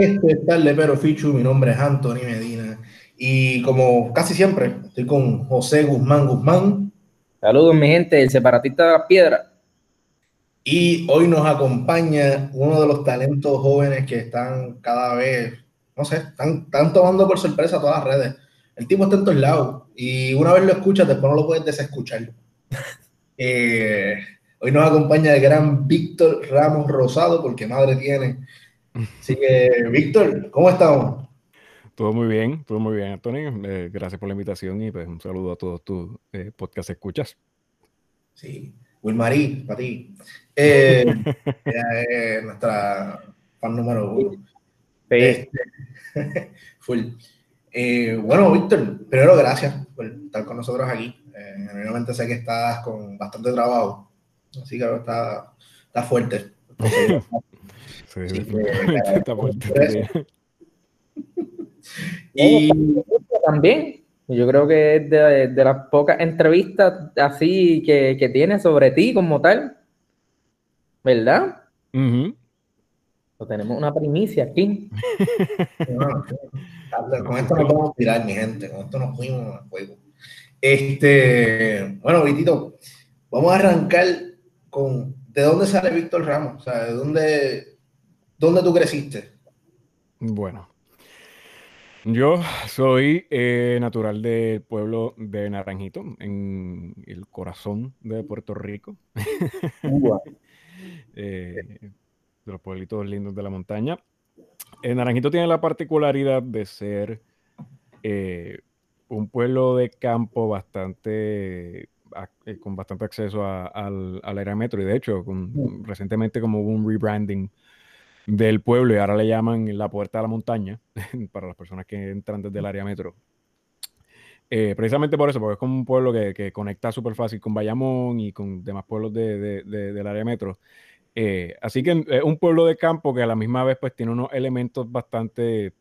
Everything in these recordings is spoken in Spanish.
Esto es tarde, pero Fichu. Mi nombre es Anthony Medina. Y como casi siempre, estoy con José Guzmán Guzmán. Saludos, mi gente, el separatista de la piedra. Y hoy nos acompaña uno de los talentos jóvenes que están cada vez, no sé, están, están tomando por sorpresa todas las redes. El tipo está en todos lados. Y una vez lo escuchas, después no lo puedes desescuchar. Eh, hoy nos acompaña el gran Víctor Ramos Rosado, porque madre tiene. Así que, Víctor, ¿cómo estamos? Todo muy bien, todo muy bien, Antonio. Eh, gracias por la invitación y pues un saludo a todos tus eh, podcast escuchas. Sí, Wilmarí, para ti. Eh, nuestra fan número uno. Este, full. Eh, bueno, Víctor, primero gracias por estar con nosotros aquí. Eh, sé que estás con bastante trabajo, así que está, está fuerte. sí, sí, está fuerte. y también, yo creo que es de, de las pocas entrevistas así que, que tienes sobre ti como tal, ¿verdad? tenemos una primicia aquí. con esto nos vamos a tirar, mi gente. Con esto nos fuimos al juego. Este, bueno, Vitito, vamos a arrancar con ¿de dónde sale Víctor Ramos? O sea, ¿de dónde, dónde tú creciste? Bueno, yo soy eh, natural del pueblo de Naranjito, en el corazón de Puerto Rico. eh, de los pueblitos lindos de la montaña. El Naranjito tiene la particularidad de ser eh, un pueblo de campo bastante eh, con bastante acceso al, al área metro y de hecho con, recientemente como hubo un rebranding del pueblo y ahora le llaman la puerta de la montaña para las personas que entran desde el área metro. Eh, precisamente por eso, porque es como un pueblo que, que conecta súper fácil con Bayamón y con demás pueblos de, de, del área metro. Eh, así que es un pueblo de campo que a la misma vez pues tiene unos elementos bastante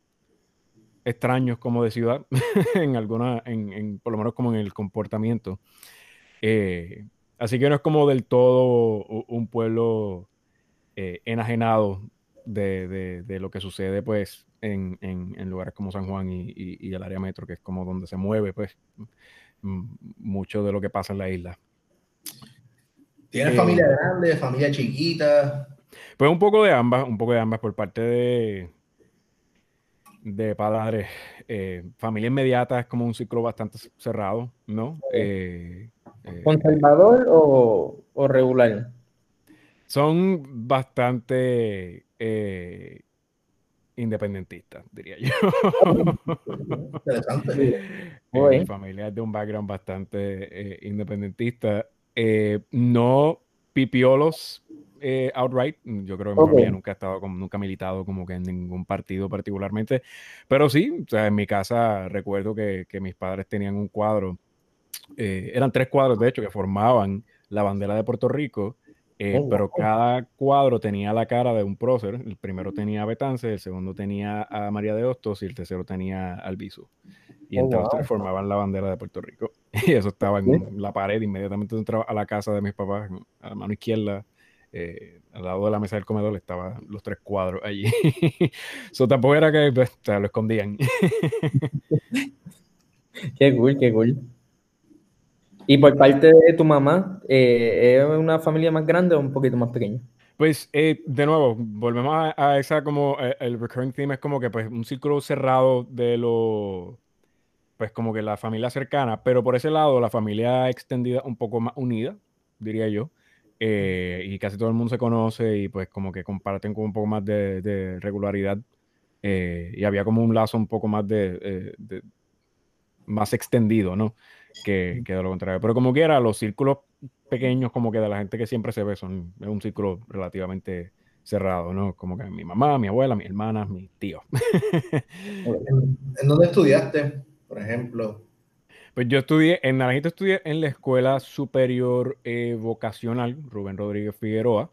extraños como de ciudad, en alguna, en, por lo menos como en el comportamiento. Eh, así que no es como del todo un pueblo eh, enajenado de, lo que sucede pues en, lugares como San Juan y, el área metro, que es como donde se mueve pues mucho de lo que pasa en la isla. ¿Tienes familia grande, familia chiquita? Pues un poco de ambas, un poco de ambas por parte de, de padres. Eh, familia inmediata es como un ciclo bastante cerrado, ¿no? Eh, eh, ¿Conservador o, o, regular? Son bastante independentistas, diría yo. Interesante. familias de un background bastante independentista. Eh, no pipiolos eh, outright. Yo creo que mi familia nunca ha estado como, nunca ha militado como que en ningún partido particularmente. Pero sí, o sea, en mi casa recuerdo que, que mis padres tenían un cuadro. Eh, eran tres cuadros, de hecho, que formaban la bandera de Puerto Rico. Oh, pero cada cuadro tenía la cara de un prócer. El primero tenía a Betance, el segundo tenía a María de Hostos y el tercero tenía al Bisu. Y oh, entonces formaban la bandera de Puerto Rico. Y eso estaba en la pared, inmediatamente entraba a la casa de mis papás, a la mano izquierda, eh, al lado de la mesa del comedor, estaban los tres cuadros allí. Eso tampoco era que pues, lo escondían. qué cool, qué cool. Y por parte de tu mamá, eh, ¿es una familia más grande o un poquito más pequeña? Pues eh, de nuevo, volvemos a, a, esa como el recurring theme es como que pues un círculo cerrado de lo pues como que la familia cercana, pero por ese lado la familia extendida un poco más unida, diría yo, eh, y casi todo el mundo se conoce y pues como que comparten con un poco más de, regularidad eh, y había como un lazo un poco más de, eh, más extendido, ¿no? Que, que, de lo contrario. Pero como quiera, los círculos pequeños como que de la gente que siempre se ve son es un círculo relativamente cerrado, ¿no? Como que mi mamá, mi abuela, mi hermana, mis tíos. ¿En dónde estudiaste? por ejemplo? Pues yo estudié, en Naranjito estudié en la Escuela Superior eh, Vocacional Rubén Rodríguez Figueroa.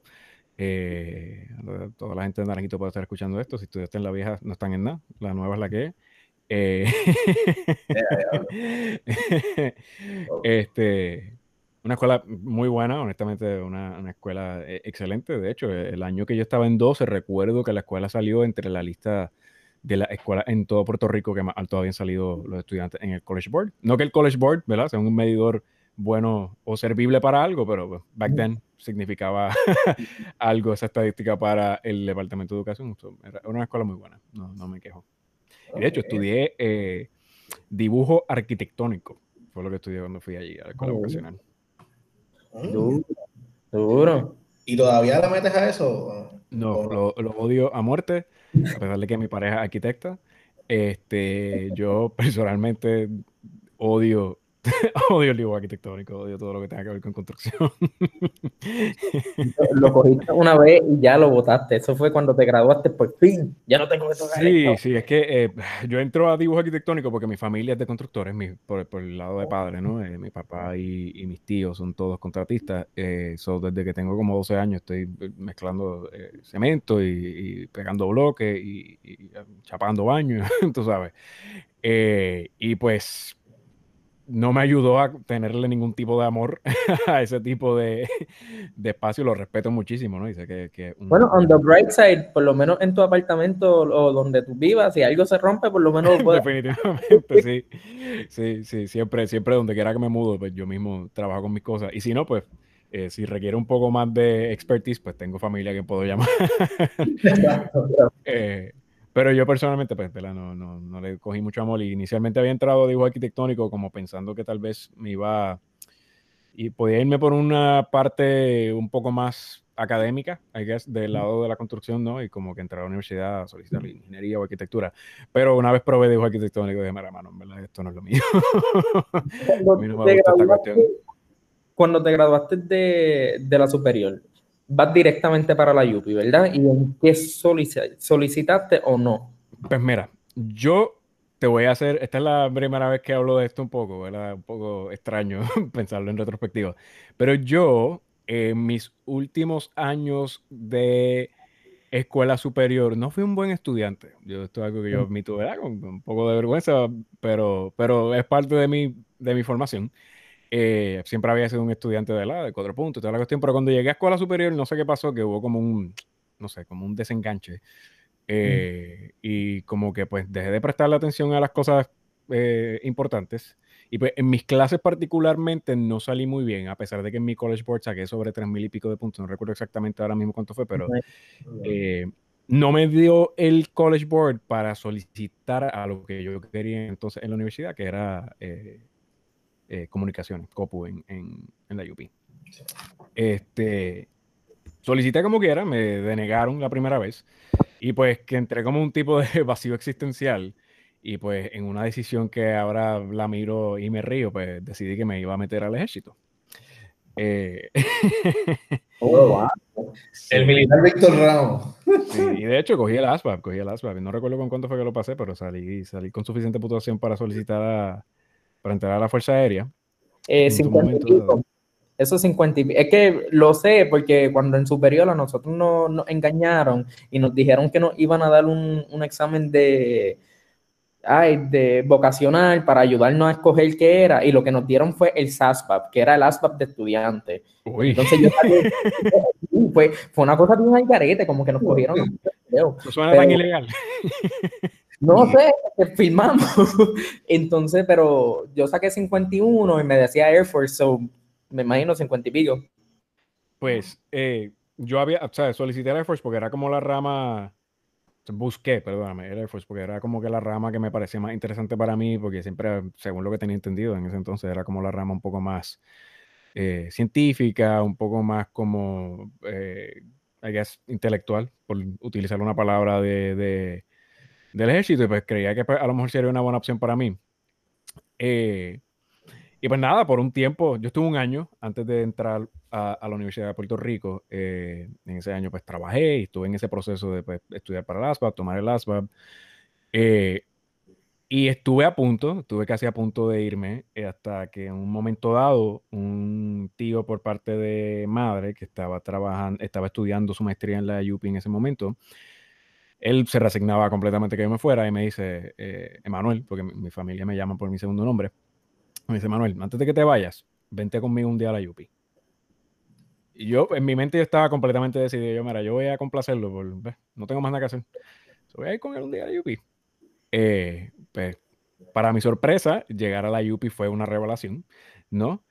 Eh, toda la gente de Naranjito puede estar escuchando esto. Si estudiaste en la vieja, no están en nada. La nueva es la que es. Eh, este, una escuela muy buena, honestamente, una, una, escuela eh, excelente. De hecho, el año que yo estaba en 12, recuerdo que la escuela salió entre la lista de la escuela en todo Puerto Rico que más alto habían salido los estudiantes en el College Board. No que el College Board, ¿verdad? Sea un medidor bueno o servible para algo, pero pues, back then significaba algo esa estadística para el Departamento de Educación. Era una escuela muy buena, no, no me quejo. Y de hecho, estudié eh, dibujo arquitectónico. Fue lo que estudié cuando fui allí a la escuela vocacional. Duro. Duro. ¿Y todavía la metes a eso? No, lo, lo, odio a muerte, a pesar de que mi pareja es arquitecta. Este, yo personalmente odio odio el dibujo arquitectónico, odio todo lo que tenga que ver con construcción. lo cogiste una vez y ya lo votaste. Eso fue cuando te graduaste por fin. Ya no tengo que tocar Sí, sí, es que eh, yo entro a dibujo arquitectónico porque mi familia es de constructores, mi, por, por, el lado de padre, ¿no? Eh, mi papá y, y, mis tíos son todos contratistas. Eh, so, desde que tengo como 12 años estoy mezclando eh, cemento y, y, pegando bloques y, y chapando baños, tú sabes. Y pues no me ayudó a tenerle ningún tipo de amor a ese tipo de, de, espacio. Lo respeto muchísimo, ¿no? Dice que, que un... Bueno, on the bright side, por lo menos en tu apartamento o donde tú vivas, si algo se rompe, por lo menos lo puedes... Definitivamente, sí. Sí, sí, siempre, siempre donde quiera que me mudo, pues yo mismo trabajo con mis cosas. Y si no, pues eh, si requiere un poco más de expertise, pues tengo familia que puedo llamar. eh, pero yo personalmente, pues, No, no, no, le cogí mucho amor. Y inicialmente había entrado a dibujo arquitectónico como pensando que tal vez me iba... Y podía irme por una parte un poco más académica, I guess, del lado de la construcción, ¿no? Y como que entrar a la universidad a solicitar ingeniería o arquitectura. Pero una vez probé dibujo arquitectónico, dije, mira, mano, en verdad, esto no es lo mío. a mí no me gusta esta cuestión. Cuando te graduaste de, de la superior, vas directamente para la UPI, ¿verdad? ¿Y en qué solicitaste o no? Pues mira, yo te voy a hacer, esta es la primera vez que hablo de esto un poco, ¿verdad? Un poco extraño pensarlo en retrospectiva, pero yo en mis últimos años de escuela superior no fui un buen estudiante. Yo, esto es algo que yo mm. admito, ¿verdad? Con, un poco de vergüenza, pero, pero es parte de mi, de mi formación. Eh, siempre había sido un estudiante de la de cuatro puntos, toda la cuestión, pero cuando llegué a escuela superior, no sé qué pasó, que hubo como un, no sé, como un desenganche. Mm. Eh, y como que pues dejé de prestarle atención a las cosas eh, importantes. Y pues en mis clases particularmente no salí muy bien, a pesar de que en mi College Board saqué sobre tres mil y pico de puntos. No recuerdo exactamente ahora mismo cuánto fue, pero no me dio el College Board para solicitar a lo que yo quería entonces en la universidad, que era eh, comunicaciones, COPU, en, en, en, la UP. Este, solicité como quiera, me denegaron la primera vez y pues que entré como un tipo de vacío existencial y pues en una decisión que ahora la miro y me río, pues decidí que me iba a meter al ejército. Eh... Oh, wow. El militar Víctor Ramos. Sí, y de hecho cogí el ASVAB, cogí el ASVAB. No recuerdo con cuánto fue que lo pasé, pero salí, salí con suficiente puntuación para solicitar a, para entrar a la Fuerza Aérea. Eh, 50 y pico. Eso 50 y Es que lo sé porque cuando en superior a nosotros nos, nos, engañaron y nos dijeron que nos iban a dar un, un examen de, ay, de vocacional para ayudarnos a escoger qué era y lo que nos dieron fue el SASPAP, que era el ASPAP de estudiante. Uy. Entonces yo fue, fue una cosa bien al garete, como que nos cogieron. Eso suena Pero, tan ilegal. No sé, filmamos. Entonces, pero yo saqué 51 y me decía Air Force, so me imagino 50 y pico. Pues eh, yo había, o sea, solicité Air Force porque era como la rama, busqué, perdóname, Air Force porque era como que la rama que me parecía más interesante para mí, porque siempre, según lo que tenía entendido en ese entonces, era como la rama un poco más eh, científica, un poco más como, eh, I guess, intelectual, por utilizar una palabra de, de del ejército y pues creía que pues, a lo mejor sería una buena opción para mí. Eh, y pues nada, por un tiempo, yo estuve un año antes de entrar a, a la Universidad de Puerto Rico. Eh, en ese año pues trabajé y estuve en ese proceso de pues, estudiar para el ASVAB, tomar el ASVAB. Eh, y estuve a punto, estuve casi a punto de irme eh, hasta que en un momento dado un tío por parte de madre que estaba trabajando, estaba estudiando su maestría en la UP en ese momento, él se resignaba completamente que yo me fuera y me dice, eh, Emanuel, porque mi, mi, familia me llama por mi segundo nombre, me dice, Manuel, antes de que te vayas, vente conmigo un día a la Yupi. Y yo, en mi mente yo estaba completamente decidido, yo, mira, yo voy a complacerlo, por, no tengo más nada que hacer. voy a ir con él un día a la Yupi. Eh, pues, para mi sorpresa, llegar a la Yupi fue una revelación, ¿no?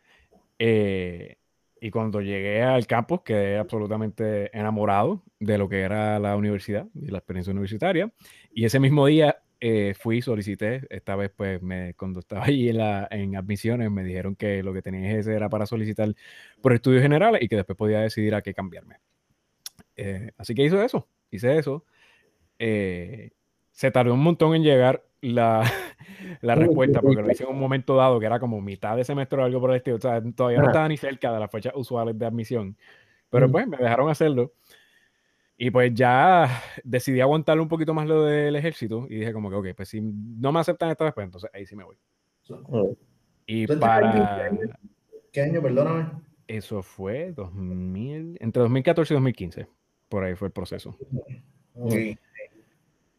Eh, y cuando llegué al campus quedé absolutamente enamorado de lo que era la universidad y la experiencia universitaria. Y ese mismo día eh, fui, solicité, esta vez pues me, cuando estaba ahí en, la, en admisiones me dijeron que lo que tenía ese era para solicitar por estudios generales y que después podía decidir a qué cambiarme. Eh, así que hice eso, hice eso. Eh, se tardó un montón en llegar la, la respuesta, porque lo hice en un momento dado que era como mitad de semestre o algo por el estilo. O sea, todavía no estaba ni cerca de las fechas usuales de admisión. Pero pues me dejaron hacerlo. Y pues ya decidí aguantarle un poquito más lo del ejército y dije como que, ok, pues si no me aceptan esta vez, pues entonces ahí sí me voy. Y para... ¿Qué año, perdóname? Eso fue 2000, entre 2014 y 2015. Por ahí fue el proceso.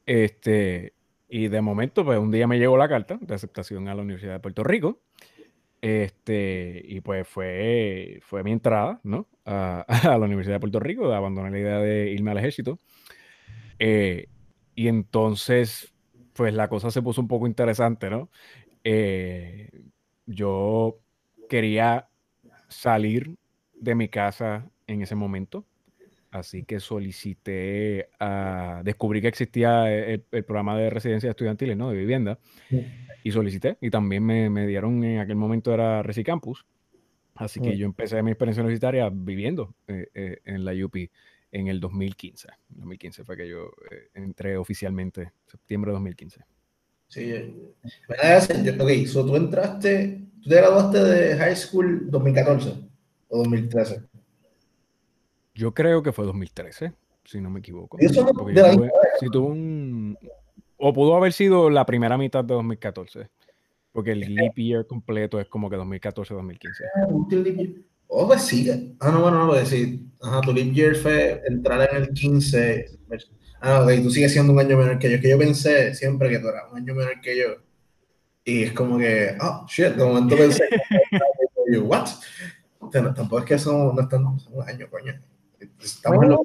Este, y de momento, pues un día me llegó la carta de aceptación a la Universidad de Puerto Rico. Este, y pues fue, fue mi entrada, ¿no? A, la Universidad de Puerto Rico, de abandonar la idea de irme al ejército. Eh, y entonces, pues la cosa se puso un poco interesante, ¿no? Eh, yo quería salir de mi casa en ese momento. Así que solicité, a, descubrí que existía el, programa de residencia estudiantiles, ¿no? De vivienda. Y solicité. Y también me, me dieron, en aquel momento era Resicampus. Así que yo empecé mi experiencia universitaria viviendo eh, eh, en la UP en el 2015. 2015 fue que yo eh, entré oficialmente, septiembre de 2015. Sí, ok, so tú entraste, tú te graduaste de high school 2014 o 2013. Yo creo que fue 2013, si no me equivoco. si tuvo un, o pudo haber sido la primera mitad de 2014. Porque el leap year completo es como que 2014-2015. Oh, pues sí. Ah, no, bueno, no, pues sí. Ajá, tu leap year fue entrar en el 15. Ah, ok, tú sigues siendo un año menor que yo. Es que yo pensé siempre que tú eras un año menor que yo. Y es como que, oh, shit, de momento pensé, what? tampoco es que son, no están un año, coño. Estamos en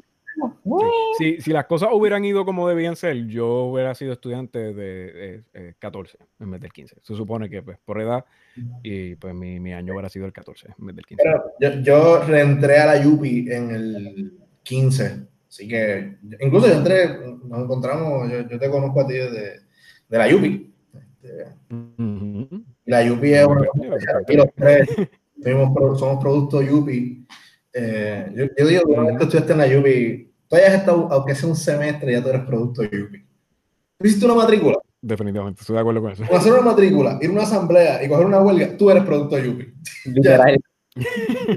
Si, si, las cosas hubieran ido como debían ser, yo hubiera sido estudiante de, 14 en vez del 15. Se supone que pues por edad y pues mi, mi año hubiera sido el 14 en vez del 15. yo, yo reentré a la Yupi en el 15. Así que incluso yo entré, nos encontramos, yo, yo te conozco a ti de, de la Yupi. Este, La Yupi es una... los tres somos producto Yupi eh, yo, digo que vez que estudiaste en la Yupi, tú hayas estado, aunque sea un semestre, ya tú eres producto de Yupi. ¿Tú hiciste una matrícula? Definitivamente, estoy de acuerdo con eso. hacer una matrícula, ir a una asamblea y coger una huelga, tú eres producto de Yupi.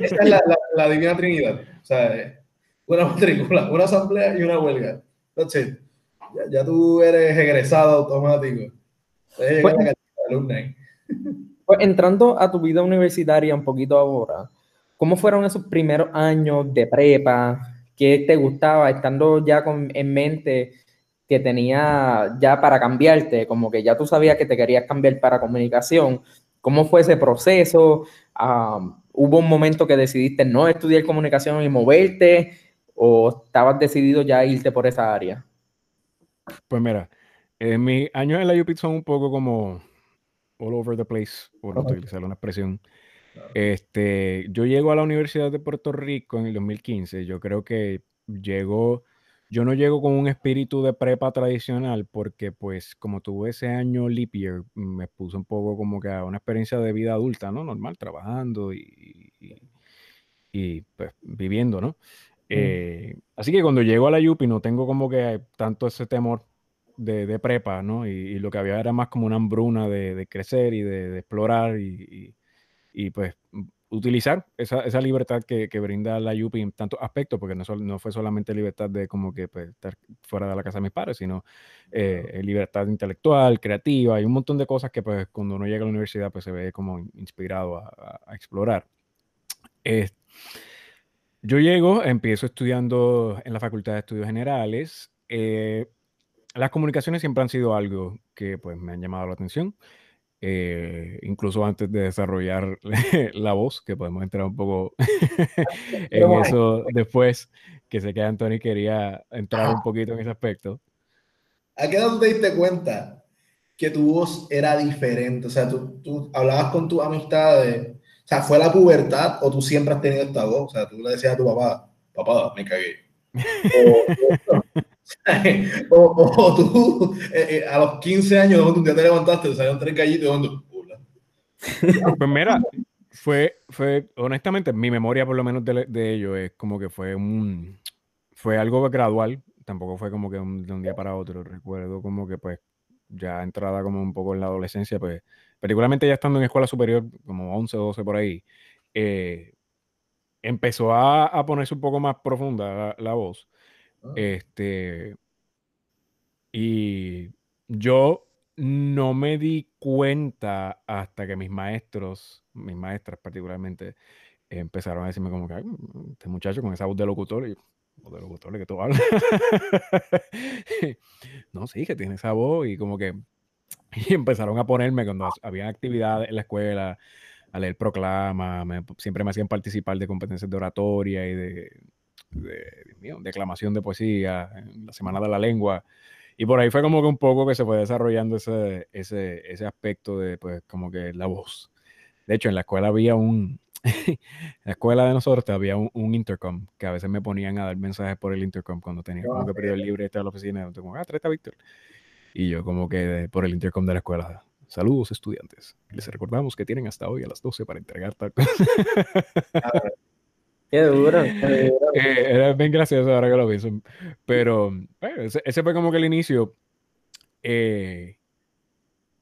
Esa es la, la, divina trinidad. O sea, una matrícula, una asamblea y una huelga. Entonces, ya, ya tú eres egresado automático. Pues, pues entrando a tu vida universitaria un poquito ahora, ¿Cómo fueron esos primeros años de prepa? ¿Qué te gustaba estando ya con, en mente que tenía ya para cambiarte? Como que ya tú sabías que te querías cambiar para comunicación. ¿Cómo fue ese proceso? ¿Hubo un momento que decidiste no estudiar comunicación y moverte? ¿O estabas decidido ya irte por esa área? Pues mira, en mis años en la UP son un poco como all over the place, por utilizar una expresión. Este, yo llego a la Universidad de Puerto Rico en el 2015. Yo creo que llego, yo no llego con un espíritu de prepa tradicional porque pues como tuve ese año leap year, me puse un poco como que a una experiencia de vida adulta, ¿no? Normal, trabajando y, y, pues viviendo, ¿no? Eh, así que cuando llego a la UPI no tengo como que tanto ese temor de, prepa, ¿no? Y, lo que había era más como una hambruna de, crecer y de, explorar y, y pues utilizar esa, esa libertad que, que, brinda la UPI en tantos aspectos, porque no, no fue solamente libertad de como que pues, estar fuera de la casa de mis padres, sino eh, libertad intelectual, creativa y un montón de cosas que pues cuando uno llega a la universidad pues se ve como inspirado a, a, explorar. yo llego, empiezo estudiando en la Facultad de Estudios Generales. Eh, las comunicaciones siempre han sido algo que pues me han llamado la atención. Eh, incluso antes de desarrollar la voz, que podemos entrar un poco en eso después, que sé que Anthony quería entrar un poquito en ese aspecto. ¿A qué edad te diste cuenta que tu voz era diferente? O sea, tú, tú hablabas con tus amistades, o sea, ¿fue la pubertad o tú siempre has tenido esta voz? O sea, tú le decías a tu papá, papá, me cagué. o, tú eh, eh, a los 15 años, un día te levantaste, te salieron tres gallitos y Pues mira, fue, fue, honestamente, mi memoria por lo menos de, de ello es como que fue un, fue algo gradual, tampoco fue como que de un día para otro, recuerdo como que pues ya entrada como un poco en la adolescencia, pues particularmente ya estando en escuela superior, como 11 o 12 por ahí, eh, empezó a, a, ponerse un poco más profunda la voz. Ah. Este, y yo no me di cuenta hasta que mis maestros, mis maestras particularmente, empezaron a decirme como que, este muchacho con esa voz de locutor, y voz de locutor que tú hablas. no, sí, que tiene esa voz y como que y empezaron a ponerme cuando había actividades en la escuela, a leer proclamas, siempre me hacían participar de competencias de oratoria y de, de, declamación de poesía, en la Semana de la Lengua. Y por ahí fue como que un poco que se fue desarrollando ese, ese, ese aspecto de, pues, como que la voz. De hecho, en la escuela había un, en la escuela de nosotros había un, intercom que a veces me ponían a dar mensajes por el intercom cuando tenía como que periodo libre de la oficina. Como, ah, trata Víctor. Y yo como que por el intercom de la escuela, saludos estudiantes. Les recordamos que tienen hasta hoy a las 12 para entregar tal cosa. Qué duro. Eh, era bien gracioso ahora que lo vi. Pero bueno, ese, fue como que el inicio. Eh,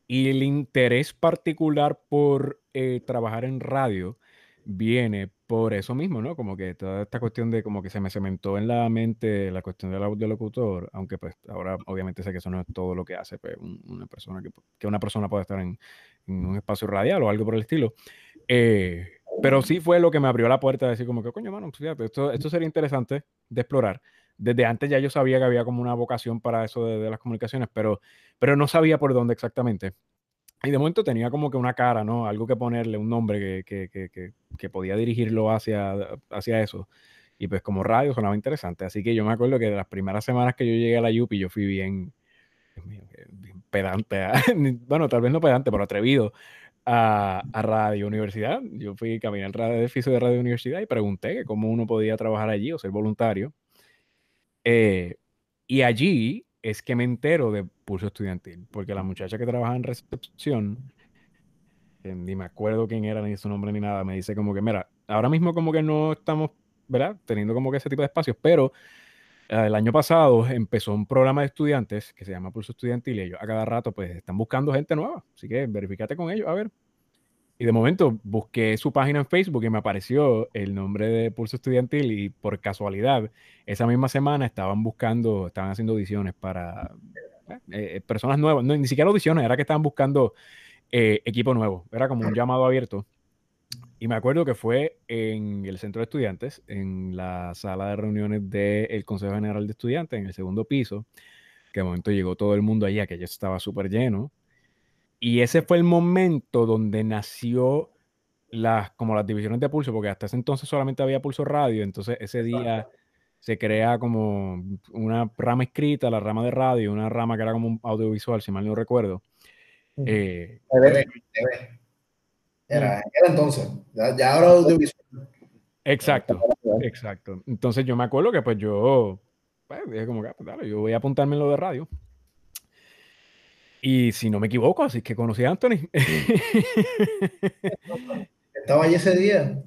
y el interés particular por eh, trabajar en radio viene por eso mismo, ¿no? Como que toda esta cuestión de como que se me cementó en la mente la cuestión del locutor, aunque pues ahora obviamente sé que eso no es todo lo que hace pues, una persona que, una persona puede estar en, un espacio radial o algo por el estilo. Eh, pero sí fue lo que me abrió la puerta de decir como que, coño, mano, fíjate, esto, esto sería interesante de explorar. Desde antes ya yo sabía que había como una vocación para eso de, de las comunicaciones, pero, pero no sabía por dónde exactamente. Y de momento tenía como que una cara, ¿no? Algo que ponerle, un nombre que, que, que, que podía dirigirlo hacia, hacia eso. Y pues como radio sonaba interesante. Así que yo me acuerdo que de las primeras semanas que yo llegué a la UPI, yo fui bien, bien pedante. bueno, tal vez no pedante, pero atrevido a, a, Radio Universidad. Yo fui caminar al edificio de Radio Universidad y pregunté cómo uno podía trabajar allí o ser voluntario. Eh, y allí es que me entero de pulso estudiantil, porque la muchacha que trabaja en recepción, ni me acuerdo quién era, ni su nombre, ni nada, me dice como que, mira, ahora mismo como que no estamos, ¿verdad? Teniendo como que ese tipo de espacios, pero eh, el año pasado empezó un programa de estudiantes que se llama Pulso Estudiantil y ellos a cada rato pues están buscando gente nueva, así que verificate con ellos, a ver, y de momento busqué su página en Facebook y me apareció el nombre de Pulso Estudiantil y por casualidad esa misma semana estaban buscando, estaban haciendo audiciones para eh, eh, personas nuevas, no, ni siquiera audiciones, era que estaban buscando eh, equipo nuevo, era como un llamado abierto. Y me acuerdo que fue en el centro de estudiantes, en la sala de reuniones del Consejo General de Estudiantes, en el segundo piso, que de momento llegó todo el mundo allá, que ya estaba súper lleno. Y ese fue el momento donde nació las, como las divisiones de pulso, porque hasta ese entonces solamente había pulso radio, entonces ese día se crea como una rama escrita, la rama de radio, una rama que era como un audiovisual, si mal no recuerdo. Eh, era, era entonces, ya, ahora audiovisual. Exacto, exacto. Entonces yo me acuerdo que pues yo, pues, dije como que, ah, pues, dale, yo voy a apuntarme en lo de radio. Y si no me equivoco, así que conocí a Anthony. Estaba allí ese día.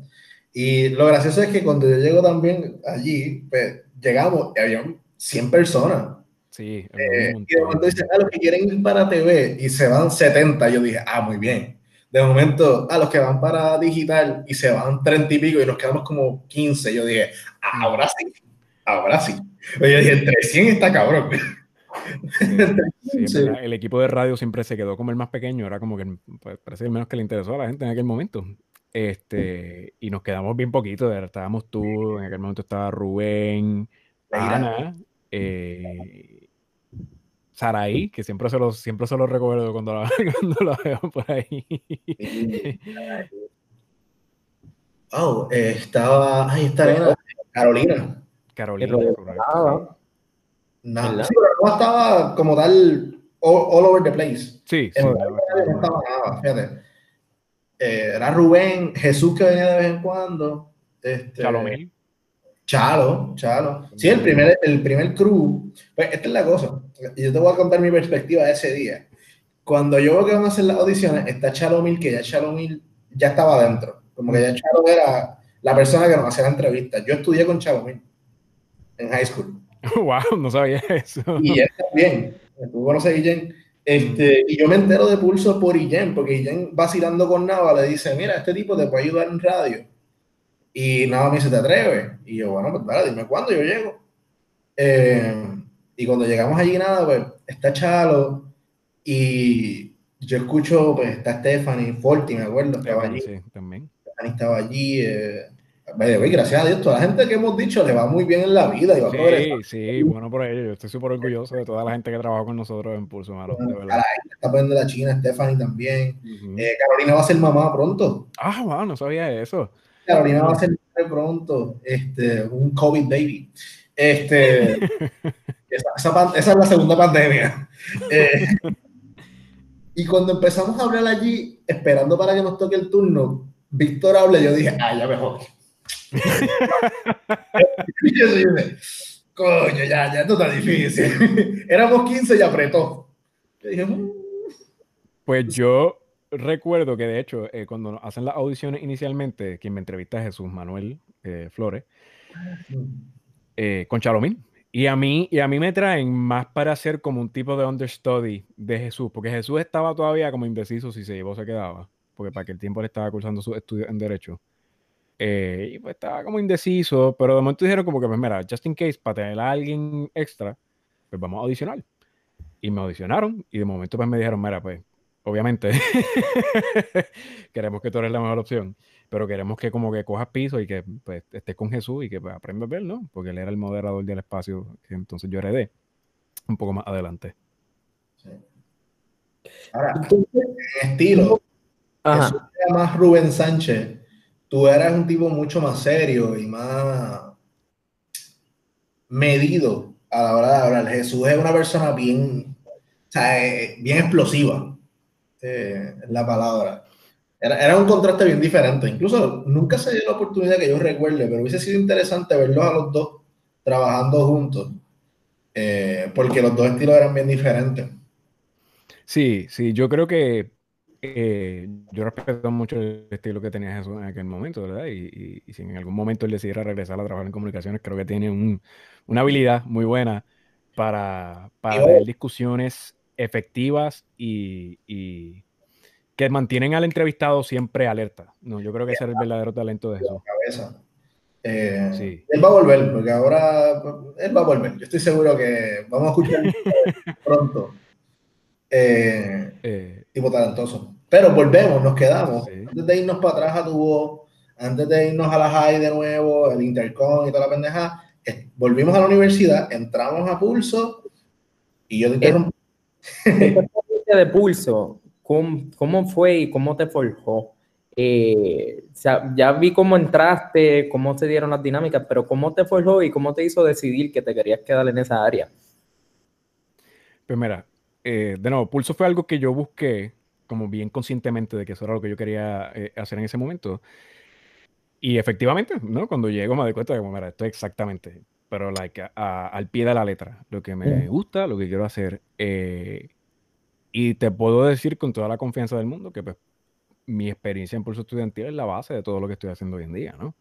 Y lo gracioso es que cuando yo llego también allí, pues, llegamos y había 100 personas. Sí. Eh, y de momento dicen, a ah, los que quieren ir para TV y se van 70, yo dije, ah, muy bien. De momento, a los que van para digital y se van 30 y pico y nos quedamos como 15, yo dije, ah, ahora sí, ahora sí. Yo dije, entre 100 está cabrón. el equipo de radio siempre se quedó como el más pequeño, era como que pues, parece el menos que le interesó a la gente en aquel momento. Este, y nos quedamos bien poquito, estábamos tú, en aquel momento estaba Rubén, Ana, eh, Saraí, que siempre se lo, siempre se lo recuerdo cuando la, cuando veo por ahí. Oh, estaba. Ahí está Carolina. Carolina, no, sí, pero no estaba como tal all, over the place. Sí, sí. No, estaba nada, fíjate. Eh, era Rubén, Jesús que venía de vez en cuando. Este, Chalomel. Chalo, Chalo. Sí, el primer, el primer crew. Pues esta es la cosa. Yo te voy a contar mi perspectiva de ese día. Cuando yo veo que van a hacer las audiciones, está Chalomil, que ya Chalomil ya estaba adentro. Como que ya Chalo era la persona que nos hacía la entrevista. Yo estudié con Chalomil en high school. Wow, no sabía eso. Y él también. Tú conoces a Guillén. Este, y yo me entero de pulso por Guillén, porque Guillén vacilando con Nava le dice, mira, este tipo te puede ayudar en radio. Y Nava me dice, ¿te atreves? Y yo, bueno, pues vale, dime cuándo yo llego. Eh, y cuando llegamos allí, nada, pues está Chalo y yo escucho, pues está Stephanie Forti, me acuerdo, estaba allí. Sí, también. Stephanie estaba allí. Eh, gracias a Dios, toda la gente que hemos dicho le va muy bien en la vida. Y va sí, sí, bueno por ello. Yo estoy súper orgulloso de toda la gente que trabaja con nosotros en Pulso Malo. de verdad. está poniendo la China, Stephanie también. eh, Carolina va a ser mamá pronto. Ah, wow, no sabía eso. Carolina va a ser pronto, este, un COVID baby. Este, esa, esa, es la segunda pandemia. Eh, y cuando empezamos a hablar allí, esperando para que nos toque el turno, Víctor habla, yo dije, ah, ya coño, ya, ya esto está difícil. Éramos 15 y apretó. Mm". Pues yo recuerdo que de hecho, eh, cuando hacen las audiciones inicialmente, quien me entrevista es Jesús Manuel eh, Flores, eh, con Chalomín. Y a, mí, y a mí me traen más para hacer como un tipo de understudy de Jesús, porque Jesús estaba todavía como indeciso si se llevó o se quedaba, porque para aquel tiempo le estaba cursando sus estudios en Derecho. Y pues estaba como indeciso, pero de momento dijeron como que, pues mira, just in case, para tener a alguien extra, pues vamos a audicionar. Y me audicionaron y de momento pues me dijeron, mira, pues obviamente, queremos que tú eres la mejor opción, pero queremos que como que cojas piso y que pues, estés con Jesús y que pues, aprendas a ver, ¿no? Porque él era el moderador del espacio que entonces yo heredé un poco más adelante. Sí. Ahora, en estilo, Ajá. más Rubén Sánchez, tú eras un tipo mucho más serio y más medido a la hora de hablar. Jesús es una persona bien, o sea, eh, bien explosiva eh, la palabra. Era, era, un contraste bien diferente. Incluso nunca se dio la oportunidad que yo recuerde, pero hubiese sido interesante verlos a los dos trabajando juntos, eh, porque los dos estilos eran bien diferentes. Sí, sí, yo creo que eh, yo respeto mucho el estilo que tenía Jesús en aquel momento, ¿verdad? Y, y, si en algún momento él decidiera regresar a trabajar en comunicaciones, creo que tiene un, una habilidad muy buena para, para tener discusiones efectivas y, y, que mantienen al entrevistado siempre alerta. No, yo creo que ese es el verdadero talento de eso. Eh, sí. Él va a volver, porque ahora él va a volver. Yo estoy seguro que vamos a escuchar pronto. Eh, eh, tipo talentoso. Pero volvemos, nos quedamos. Antes de irnos para atrás a tu voz, antes de irnos a la high de nuevo, el intercom y toda la pendeja, volvimos a la universidad, entramos a pulso y yo te interrumpí de pulso, ¿cómo, fue y cómo te forjó? Eh, ya vi cómo entraste, cómo se dieron las dinámicas, pero ¿cómo te forjó y cómo te hizo decidir que te querías quedar en esa área? Pues mira, eh, de nuevo, Pulso fue algo que yo busqué como bien conscientemente de que eso era lo que yo quería eh, hacer en ese momento. Y efectivamente, ¿no? Cuando llego me doy cuenta de que, mira, esto es exactamente pero like, al pie de la letra, lo que me gusta, lo que quiero hacer. Eh, y te puedo decir con toda la confianza del mundo que pues, mi experiencia en pulso estudiantil es la base de todo lo que estoy haciendo hoy en día, ¿no?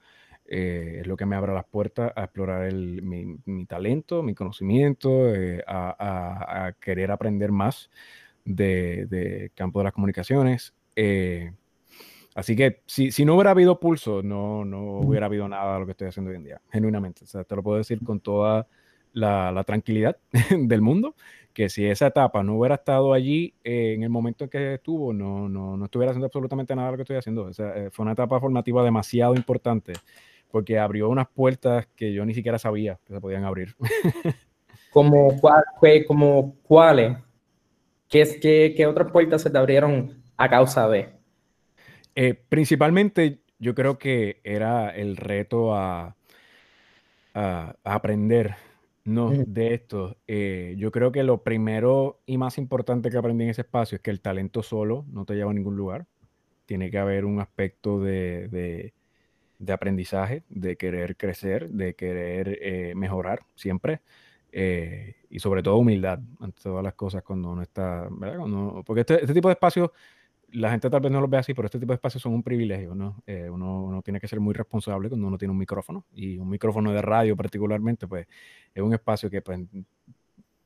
Eh, es lo que me abre las puertas a explorar el, mi, mi, talento, mi conocimiento, eh, a, a, querer aprender más de, de, campo de las comunicaciones. Así que si, si, no hubiera habido pulso, no, no hubiera habido nada de lo que estoy haciendo hoy en día, genuinamente. O sea, te lo puedo decir con toda la, la tranquilidad del mundo, que si esa etapa no hubiera estado allí eh, en el momento en que estuvo, no, no, no, estuviera haciendo absolutamente nada de lo que estoy haciendo. O sea, eh, fue una etapa formativa demasiado importante porque abrió unas puertas que yo ni siquiera sabía que se podían abrir. como, como cuáles, ¿Qué, qué, qué otras puertas se te abrieron a causa de? Eh, principalmente yo creo que era el reto a, a, aprender ¿no? de esto. Eh, yo creo que lo primero y más importante que aprendí en ese espacio es que el talento solo no te lleva a ningún lugar. Tiene que haber un aspecto de, de, de aprendizaje, de querer crecer, de querer eh, mejorar siempre. Eh, y sobre todo humildad ante todas las cosas cuando uno está, ¿verdad? porque este, este, tipo de espacios, la gente tal vez no los ve así, pero este tipo de espacios son un privilegio, ¿no? Eh, uno, uno, tiene que ser muy responsable cuando uno tiene un micrófono y un micrófono de radio particularmente, pues es un espacio que pues,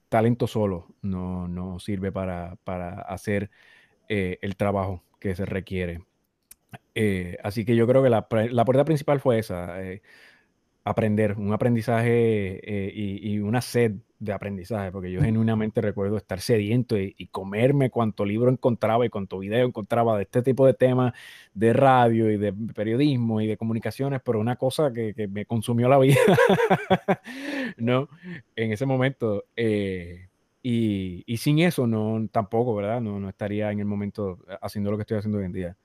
talento solo no, no sirve para, para hacer el trabajo que se requiere. Así que yo creo que la, puerta principal fue esa aprender, un aprendizaje eh, y, una sed de aprendizaje, porque yo genuinamente recuerdo estar sediento y, comerme cuanto libro encontraba y cuanto video encontraba de este tipo de temas de radio y de periodismo y de comunicaciones, pero una cosa que, me consumió la vida, ¿no? En ese momento. Eh, y, sin eso, no, tampoco, ¿verdad? No, no estaría en el momento haciendo lo que estoy haciendo hoy en día.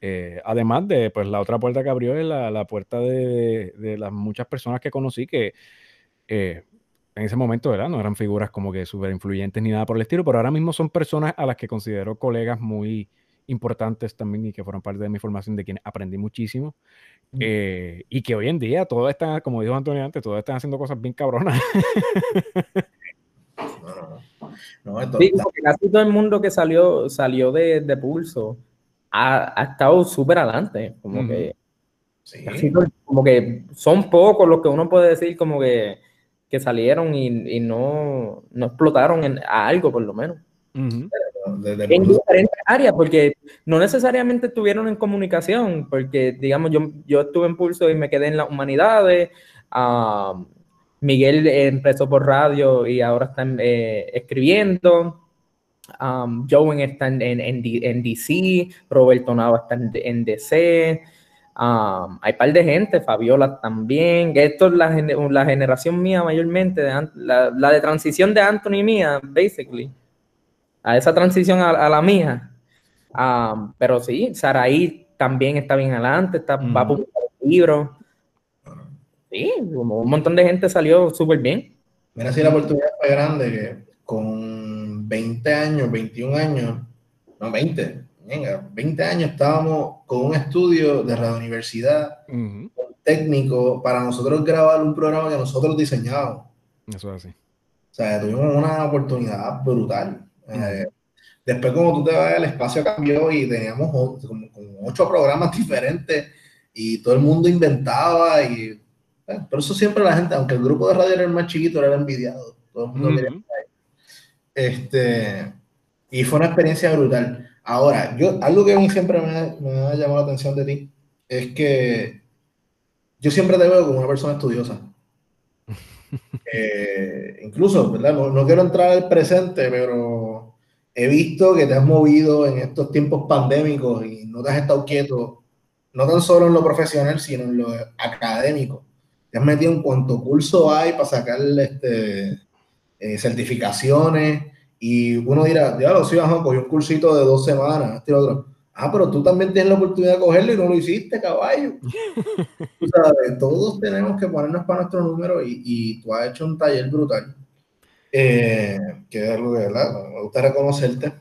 Eh, además de, pues, la otra puerta que abrió es la, puerta de, las muchas personas que conocí que eh, en ese momento, ¿verdad? No eran figuras como que súper influyentes ni nada por el estilo, pero ahora mismo son personas a las que considero colegas muy importantes también y que fueron parte de mi formación, de quienes aprendí muchísimo. Mm. Eh, y que hoy en día todos están, como dijo Antonio antes, todos están haciendo cosas bien cabronas. No, no, no. casi todo el mundo que salió, salió de, de Pulso ha, estado súper adelante. Como que. como que son pocos los que uno puede decir como que, que salieron y, no, no, explotaron en, a algo, por lo menos. en diferentes áreas, porque no necesariamente estuvieron en comunicación, porque digamos, yo, yo estuve en Pulso y me quedé en las humanidades. Uh, Miguel empezó por radio y ahora está eh, escribiendo. Um, Joven está en, en, DC, Roberto Nava está en, DC. Um, hay un par de gente, Fabiola también. Esto es la, la generación mía mayormente, la, la, de transición de Anthony mía, basically. A esa transición a, la mía. Um, pero sí, Saraí también está bien adelante, está, va a publicar el libro. Sí, un montón de gente salió súper bien. Mira si la oportunidad fue grande que con 20 años, 21 años, no 20, venga, 20 años estábamos con un estudio de radio universidad, técnico, para nosotros grabar un programa que nosotros diseñábamos. Eso es así. O sea, tuvimos una oportunidad brutal. Eh, después, como tú te vas, el espacio cambió y teníamos como, ocho programas diferentes y todo el mundo inventaba y... Eh, pero eso siempre la gente, aunque el grupo de radio era el más chiquito, era envidiado. Todo el mundo quería este, y fue una experiencia brutal. Ahora, yo, algo que a mí siempre me, ha llamado la atención de ti es que yo siempre te veo como una persona estudiosa. Eh, incluso, ¿verdad? No, quiero entrar al presente, pero he visto que te has movido en estos tiempos pandémicos y no te has estado quieto, no tan solo en lo profesional, sino en lo académico. Te has metido en cuanto curso hay para sacar este, eh, certificaciones, y uno dirá, ya lo sí, bajó, cogí un cursito de dos semanas, este otro. Ah, pero tú también tienes la oportunidad de cogerlo y no lo hiciste, caballo. todos tenemos que ponernos para nuestro número y, y tú has hecho un taller brutal. Eh, que es algo que ¿verdad? me gusta reconocerte.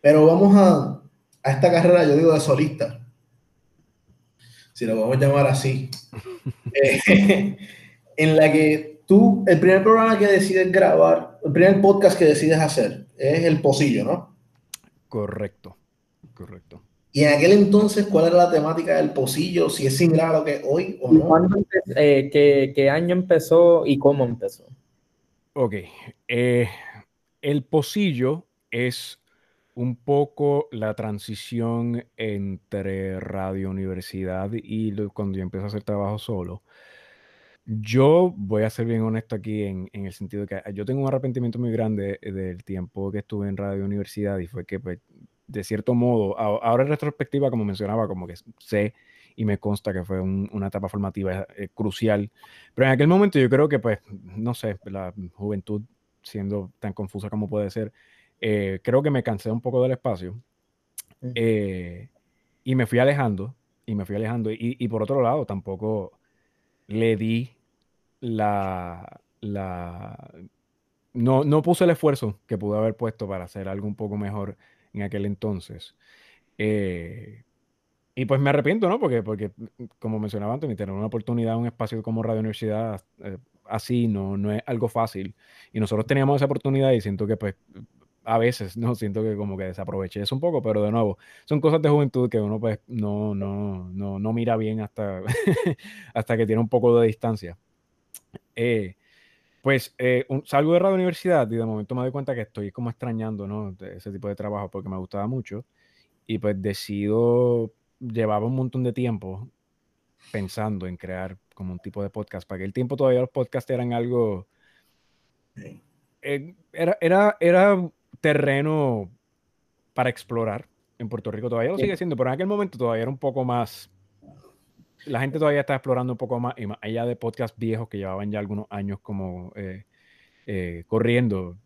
Pero vamos a, a esta carrera, yo digo, de solista. Si lo vamos a llamar así. Eh, en la que tú, el primer programa que decides grabar, el primer podcast que decides hacer es El Pocillo, ¿no? Correcto, correcto. Y en aquel entonces, ¿cuál era la temática del Pocillo? Si es similar a lo que hoy o no. Eh, qué, año empezó y cómo empezó? Ok. Eh, el Pocillo es un poco la transición entre radio universidad y cuando yo empecé a hacer trabajo solo. Yo voy a ser bien honesto aquí en, el sentido de que ah, yo tengo un arrepentimiento muy grande del tiempo que estuve en radio universidad y fue que, pues, de cierto modo, ahora en retrospectiva, como mencionaba, como que sé y me consta que fue una etapa formativa eh, crucial, pero en aquel momento yo creo que, pues, no sé, la juventud siendo tan confusa como puede ser. Eh, creo que me cansé un poco del espacio eh, y me fui alejando y me fui alejando. Y, por otro lado, tampoco le di la, la no, no puse el esfuerzo que pude haber puesto para hacer algo un poco mejor en aquel entonces. Eh, y pues me arrepiento, ¿no? Porque, porque como mencionaba antes, tener una oportunidad, un espacio como Radio Universidad eh, así no, no es algo fácil. Y nosotros teníamos esa oportunidad y siento que pues a veces, ¿no? Siento que como que desaproveché eso un poco, pero de nuevo, son cosas de juventud que uno pues no, no, no, no mira bien hasta, hasta que tiene un poco de distancia. Eh, pues eh, salgo de Radio Universidad y de momento me doy cuenta que estoy como extrañando, ¿no? ese tipo de trabajo porque me gustaba mucho. Y pues decido llevaba un montón de tiempo pensando en crear como un tipo de podcast. Para aquel tiempo todavía los podcasts eran algo... Eh, era, era, era terreno para explorar en Puerto Rico. Todavía lo sigue siendo, pero en aquel momento todavía era un poco más... La gente todavía está explorando un poco más, y más allá de podcasts viejos que llevaban ya algunos años como eh, eh, corriendo.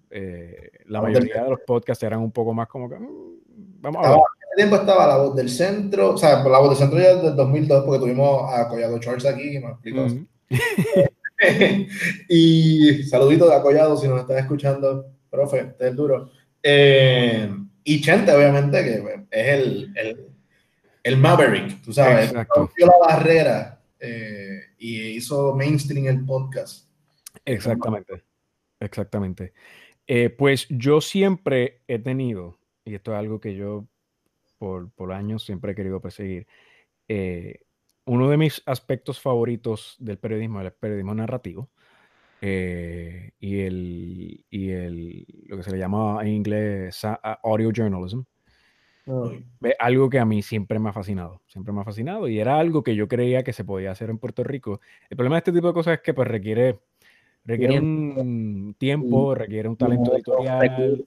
la mayoría de los podcasts eran un poco más como que... Mm, vamos a ver tiempo estaba la voz del centro, o sea, la voz del centro ya desde el 2002, porque tuvimos a Collado Charles aquí, y me explicó. y saludito de Acollado si nos estás escuchando, profe, este es duro. Eh, y Chente, obviamente, que es el, el, el Maverick, tú sabes, rompió la barrera eh, y hizo mainstream el podcast. Exactamente, exactamente. Eh, pues yo siempre he tenido, y esto es algo que yo por, por años siempre he querido perseguir. Eh, uno de mis aspectos favoritos del periodismo el periodismo narrativo eh, y, el, y el, lo que se le llama en inglés audio journalism. algo que a mí siempre me ha fascinado, siempre me ha fascinado y era algo que yo creía que se podía hacer en Puerto Rico. El problema de este tipo de cosas es que pues requiere, requiere un tiempo, requiere un talento editorial.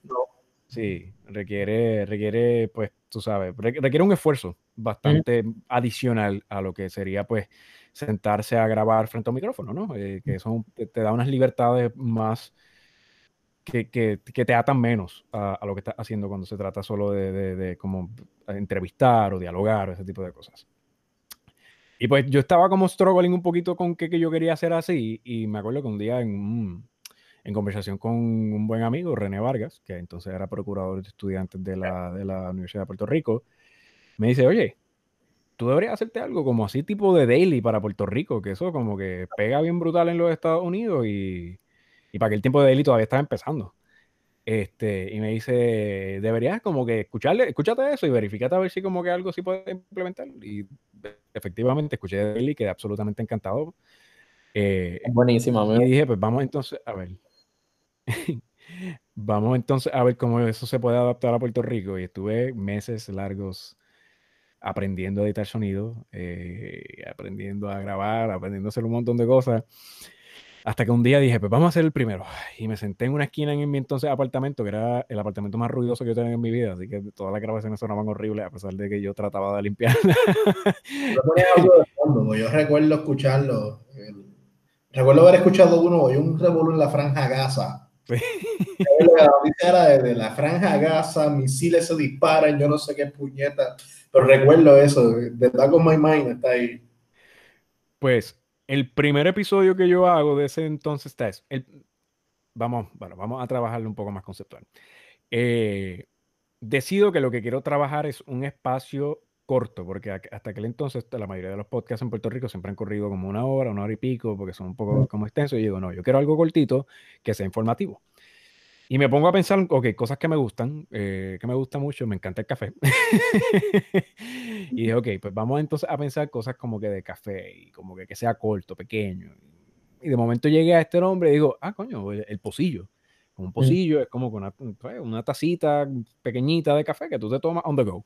Sí, requiere, requiere, pues, tú sabes, requiere un esfuerzo bastante adicional a lo que sería, pues, sentarse a grabar frente a un micrófono, ¿no? Eh, que son, te, da unas libertades más que, que, te atan menos a, lo que estás haciendo cuando se trata solo de, de, como entrevistar o dialogar o ese tipo de cosas. Y pues yo estaba como struggling un poquito con qué que yo quería hacer así y me acuerdo que un día en en conversación con un buen amigo, René Vargas, que entonces era procurador de estudiantes de la, de la Universidad de Puerto Rico, me dice, oye, tú deberías hacerte algo como así tipo de daily para Puerto Rico, que eso como que pega bien brutal en los Estados Unidos y, y para que el tiempo de daily todavía estaba empezando. Este, y me dice, deberías como que escucharle, escúchate eso y verifícate a ver si como que algo sí puede implementar. Y efectivamente escuché Daily, quedé absolutamente encantado. Eh, Buenísimo. Y dije, pues vamos entonces a ver. Vamos entonces a ver cómo eso se puede adaptar a Puerto Rico. Y estuve meses largos aprendiendo a editar sonido, eh, aprendiendo a grabar, aprendiendo a hacer un montón de cosas. Hasta que un día dije, pues vamos a hacer el primero. Y me senté en una esquina en mi entonces apartamento, que era el apartamento más ruidoso que yo tenía en mi vida. Así que todas las grabaciones sonaban horribles, a pesar de que yo trataba de limpiar. Yo recuerdo escucharlo. recuerdo haber escuchado uno, y un revuelo en la franja Gaza la noticia era de, la franja Gaza, misiles se disparan, yo no sé qué puñeta, pero recuerdo eso, de verdad con My Mind está ahí. Pues el primer episodio que yo hago de ese entonces está es, el, vamos, bueno, vamos a trabajarlo un poco más conceptual. Eh, decido que lo que quiero trabajar es un espacio corto, porque hasta aquel entonces la mayoría de los podcasts en Puerto Rico siempre han corrido como una hora, una hora y pico, porque son un poco como extensos. Y digo, no, yo quiero algo cortito que sea informativo. Y me pongo a pensar, ok, cosas que me gustan, eh, que me gusta mucho, me encanta el café. y dije, ok, pues vamos entonces a pensar cosas como que de café y como que, que sea corto, pequeño. Y de momento llegué a este nombre y digo, ah, coño, el, pocillo. Un mm. pocillo es como con una, pues, una tacita pequeñita de café que tú te tomas on the go.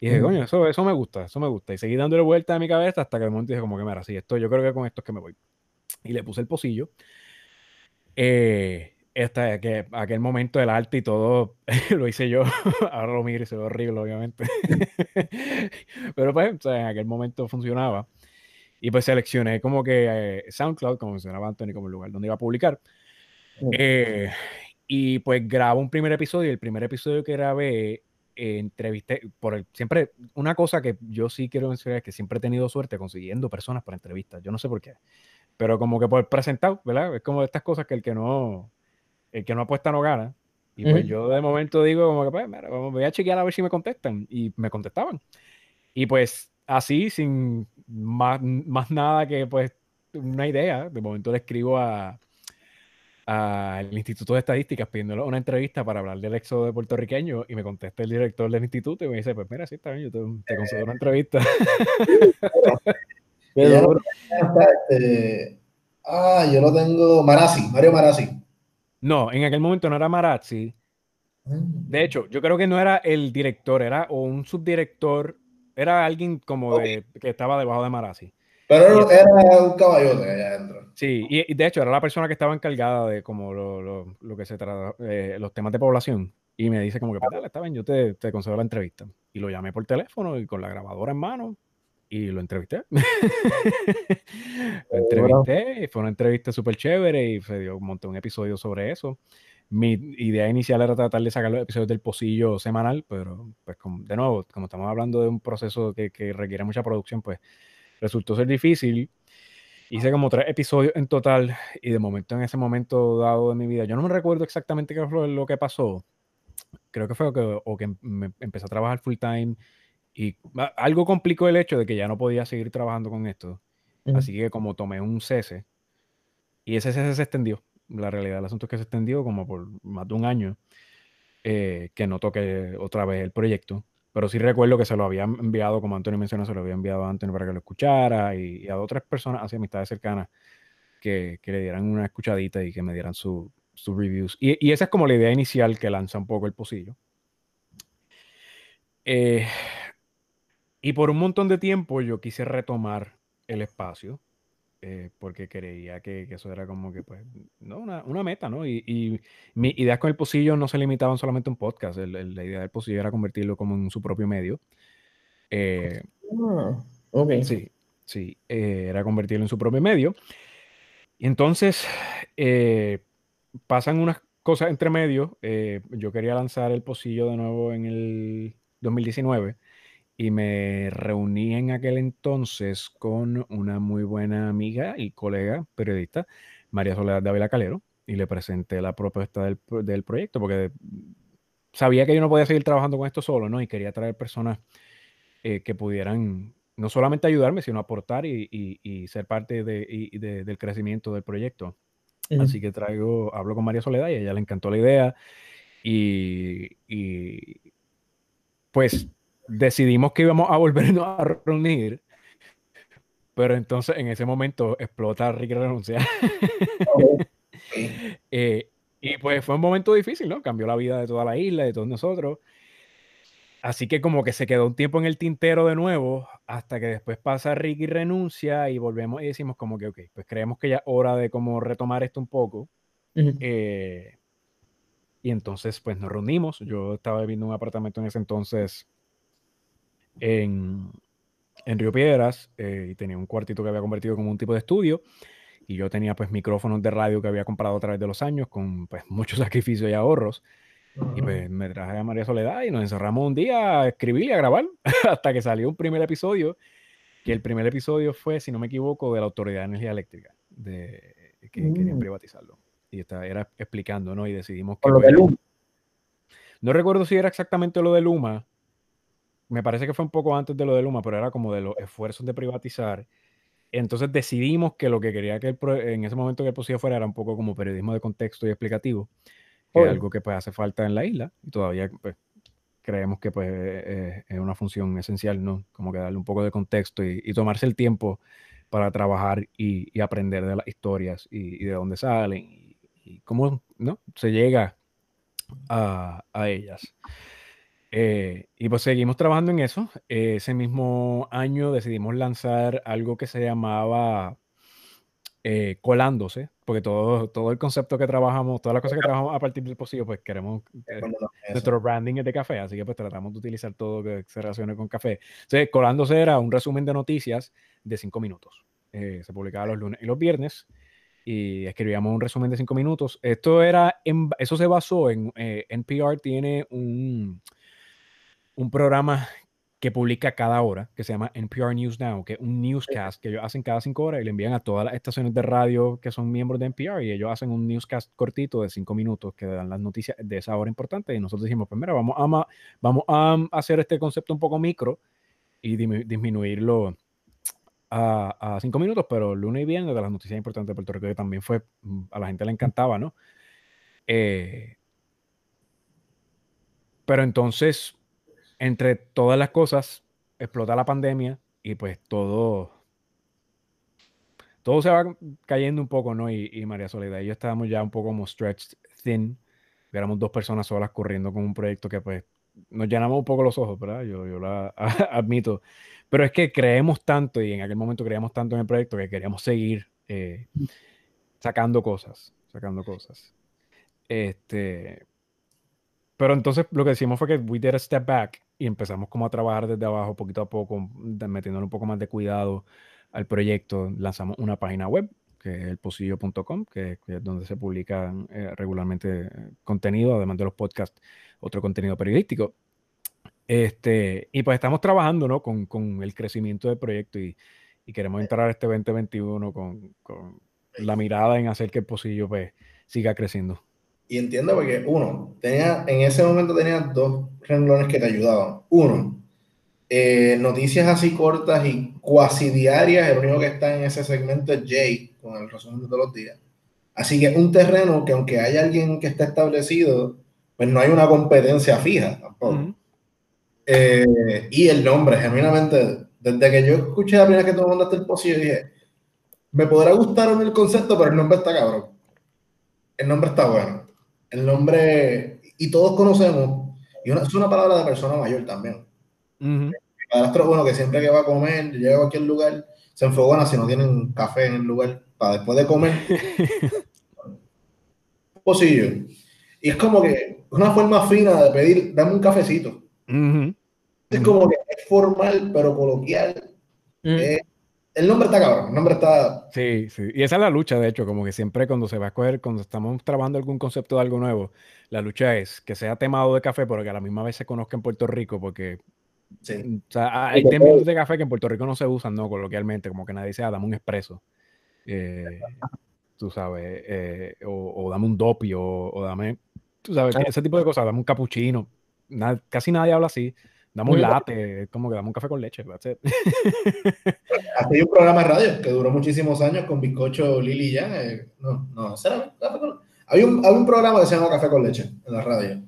Y dije, coño, eso, eso me gusta, eso me gusta. Y seguí dándole vuelta a mi cabeza hasta que de momento dije, como que, mira, sí, esto, yo creo que con esto es que me voy. Y le puse el pocillo. Eh, hasta que aquel momento del arte y todo lo hice yo. Ahora lo miro y se ve horrible, obviamente. Pero pues, o en aquel momento funcionaba. Y pues seleccioné como que eh, SoundCloud, como mencionaba Anthony, como el lugar donde iba a publicar. Eh, Y pues grabo un primer episodio el primer episodio que grabé eh, entrevisté, por el, siempre, una cosa que yo sí quiero mencionar es que siempre he tenido suerte consiguiendo personas para entrevistas, yo no sé por qué, pero como que por presentado, ¿verdad? Es como estas cosas que el que no, el que no apuesta no gana. Y pues yo de momento digo como que, pues, mira, voy a chequear a ver si me contestan. Y me contestaban. Y pues así, sin más, más nada que pues una idea, de momento le escribo a, al Instituto de Estadísticas pidiéndole una entrevista para hablar del éxodo de puertorriqueño y me contesta el director del instituto y me dice, pues mira, sí, está bien, yo te, concedo una entrevista. Este, ah, yo lo tengo, Marazzi, Mario Marazzi. No, en aquel momento no era Marazzi. De hecho, yo creo que no era el director, era o un subdirector, era alguien como de, que estaba debajo de Marazzi. Pero era un caballote allá adentro. Sí, y, de hecho era la persona que estaba encargada de como lo, lo, que se trata, eh, los temas de población. Y me dice como que, pues dale, está bien, yo te, te concedo la entrevista. Y lo llamé por teléfono y con la grabadora en mano y lo entrevisté. lo entrevisté, y fue una entrevista súper chévere y se dio un montón de episodios sobre eso. Mi idea inicial era tratar de sacar los episodios del pocillo semanal, pero pues de nuevo, como estamos hablando de un proceso que, que requiere mucha producción, pues resultó ser difícil. Hice como tres episodios en total y de momento en ese momento dado de mi vida, yo no me recuerdo exactamente qué fue lo que pasó. Creo que fue que, o que me empecé a trabajar full time y algo complicó el hecho de que ya no podía seguir trabajando con esto. Así que como tomé un cese y ese cese se extendió. La realidad del asunto es que se extendió como por más de un año eh, que no toqué otra vez el proyecto. Pero sí recuerdo que se lo había enviado, como Antonio mencionó, se lo había enviado a Antonio para que lo escuchara y, a otras personas, así amistades cercanas, que, que, le dieran una escuchadita y que me dieran sus su reviews. Y, y, esa es como la idea inicial que lanza un poco el pocillo. Eh, y por un montón de tiempo yo quise retomar el espacio eh, porque creía que, eso era como que, pues, ¿no? Una, una meta, ¿no? Y, y mis ideas con el pocillo no se limitaban solamente a un podcast, la idea del pocillo era convertirlo como en su propio medio. Eh, ah, Sí, sí, eh, era convertirlo en su propio medio. Y entonces pasan unas cosas entre medio. yo quería lanzar el pocillo de nuevo en el 2019 y me reuní en aquel entonces con una muy buena amiga y colega periodista, María Soledad de Avila Calero, y le presenté la propuesta del, del, proyecto, porque sabía que yo no podía seguir trabajando con esto solo, ¿no? Y quería traer personas eh, que pudieran no solamente ayudarme, sino aportar y, y, ser parte de, del crecimiento del proyecto. Así que traigo, hablo con María Soledad y a ella le encantó la idea. Y, y pues decidimos que íbamos a volvernos a reunir, pero entonces en ese momento explota Ricky renuncia. Eh, y pues fue un momento difícil, ¿no? Cambió la vida de toda la isla, de todos nosotros. Así que como que se quedó un tiempo en el tintero de nuevo, hasta que después pasa Ricky renuncia y volvemos y decimos como que, ok, pues creemos que ya es hora de como retomar esto un poco. Eh, y entonces pues nos reunimos. Yo estaba viviendo en un apartamento en ese entonces en, en Río Piedras y tenía un cuartito que había convertido como un tipo de estudio. Y yo tenía pues micrófonos de radio que había comprado a través de los años con pues mucho sacrificio y ahorros. Y pues me traje a María Soledad y nos encerramos un día a escribir y a grabar hasta que salió un primer episodio, que el primer episodio fue, si no me equivoco, de la Autoridad de Energía Eléctrica, de, que querían mm. privatizarlo. Y estaba, era explicando, ¿no? Y decidimos que... Lo de Luma. No recuerdo si era exactamente lo de Luma, me parece que fue un poco antes de lo de Luma, pero era como de los esfuerzos de privatizar. Entonces decidimos que lo que quería que en ese momento que el posible fuera era un poco como periodismo de contexto y explicativo, que es algo que pues hace falta en la isla y todavía pues, creemos que pues eh, es una función esencial, ¿no? Como que darle un poco de contexto y, tomarse el tiempo para trabajar y, aprender de las historias y, de dónde salen y, cómo, ¿no? Se llega a, a ellas. Eh, y pues seguimos trabajando en eso. ese mismo año decidimos lanzar algo que se llamaba eh, Colándose, porque todo, todo el concepto que trabajamos, todas las cosas que trabajamos a partir del posible, pues queremos, eh, nuestro branding es de café, así que pues tratamos de utilizar todo que se relacione con café. Entonces, Colándose era un resumen de noticias de cinco minutos. se publicaba los lunes y los viernes. y escribíamos un resumen de cinco minutos. Esto era, en, eso se basó en, eh, NPR tiene un, un programa que publica cada hora, que se llama NPR News Now, que es un newscast que ellos hacen cada cinco horas y le envían a todas las estaciones de radio que son miembros de NPR y ellos hacen un newscast cortito de cinco minutos que dan las noticias de esa hora importante y nosotros dijimos, pues mira, vamos a, vamos a hacer este concepto un poco micro y disminuirlo a, cinco minutos, pero lunes y viernes de las noticias importantes de Puerto Rico, que también fue, mm, a la gente le encantaba, ¿no? Eh, pero entonces entre todas las cosas, explota la pandemia y pues todo, todo se va cayendo un poco, ¿no? Y, María Soledad y yo estábamos ya un poco como stretched thin. Éramos dos personas solas corriendo con un proyecto que pues nos llenamos un poco los ojos, ¿verdad? Yo, yo lo admito. Pero es que creemos tanto y en aquel momento creíamos tanto en el proyecto que queríamos seguir eh, sacando cosas, sacando cosas. Este, pero entonces lo que decimos fue que we did a step back y empezamos como a trabajar desde abajo poquito a poco, metiéndole un poco más de cuidado al proyecto. Lanzamos una página web que es el posillo.com, que, es donde se publica eh, regularmente eh, contenido, además de los podcasts, otro contenido periodístico. Este, y pues estamos trabajando ¿no? con, con el crecimiento del proyecto y, y queremos entrar a este 2021 con, con, la mirada en hacer que el Posillo pues, siga creciendo. Y entiendo porque, uno, tenía, en ese momento tenía dos renglones que te ayudaban. Uno, eh, noticias así cortas y cuasi diarias, el único que está en ese segmento es Jay, con el resumen de todos los días. Así que un terreno que aunque haya alguien que esté establecido, pues no hay una competencia fija tampoco. Eh, y el nombre, genuinamente, desde que yo escuché la primera vez que tú mandaste el post, yo dije, me podrá gustar el concepto, pero el nombre está cabrón. El nombre está bueno el nombre, y todos conocemos, y es una palabra de persona mayor también. Uh bueno, que siempre que va a comer, llega a cualquier lugar, se enfogona si no tienen café en el lugar para después de comer. Posillo. Y es como que una forma fina de pedir, dame un cafecito. Es como que es formal, pero coloquial. Mm el nombre está cabrón, el nombre está... Sí, sí. Y esa es la lucha, de hecho, como que siempre cuando se va a escoger, cuando estamos trabajando algún concepto de algo nuevo, la lucha es que sea temado de café, pero que a la misma vez se conozca en Puerto Rico, porque sí. o sea, hay términos de café que en Puerto Rico no se usan, ¿no? Coloquialmente, como que nadie dice, ah, dame un expreso. Eh, tú sabes, eh, o, dame un dopi, o, dame, tú sabes, ese tipo de cosas, dame un capuchino. casi nadie habla así. Dame un latte, como que dame un café con leche. Hace un programa de radio que duró muchísimos años con Bizcocho Lili ya. Eh, no, no, ¿será café con hay un, hay un programa que se llama Café con Leche en la radio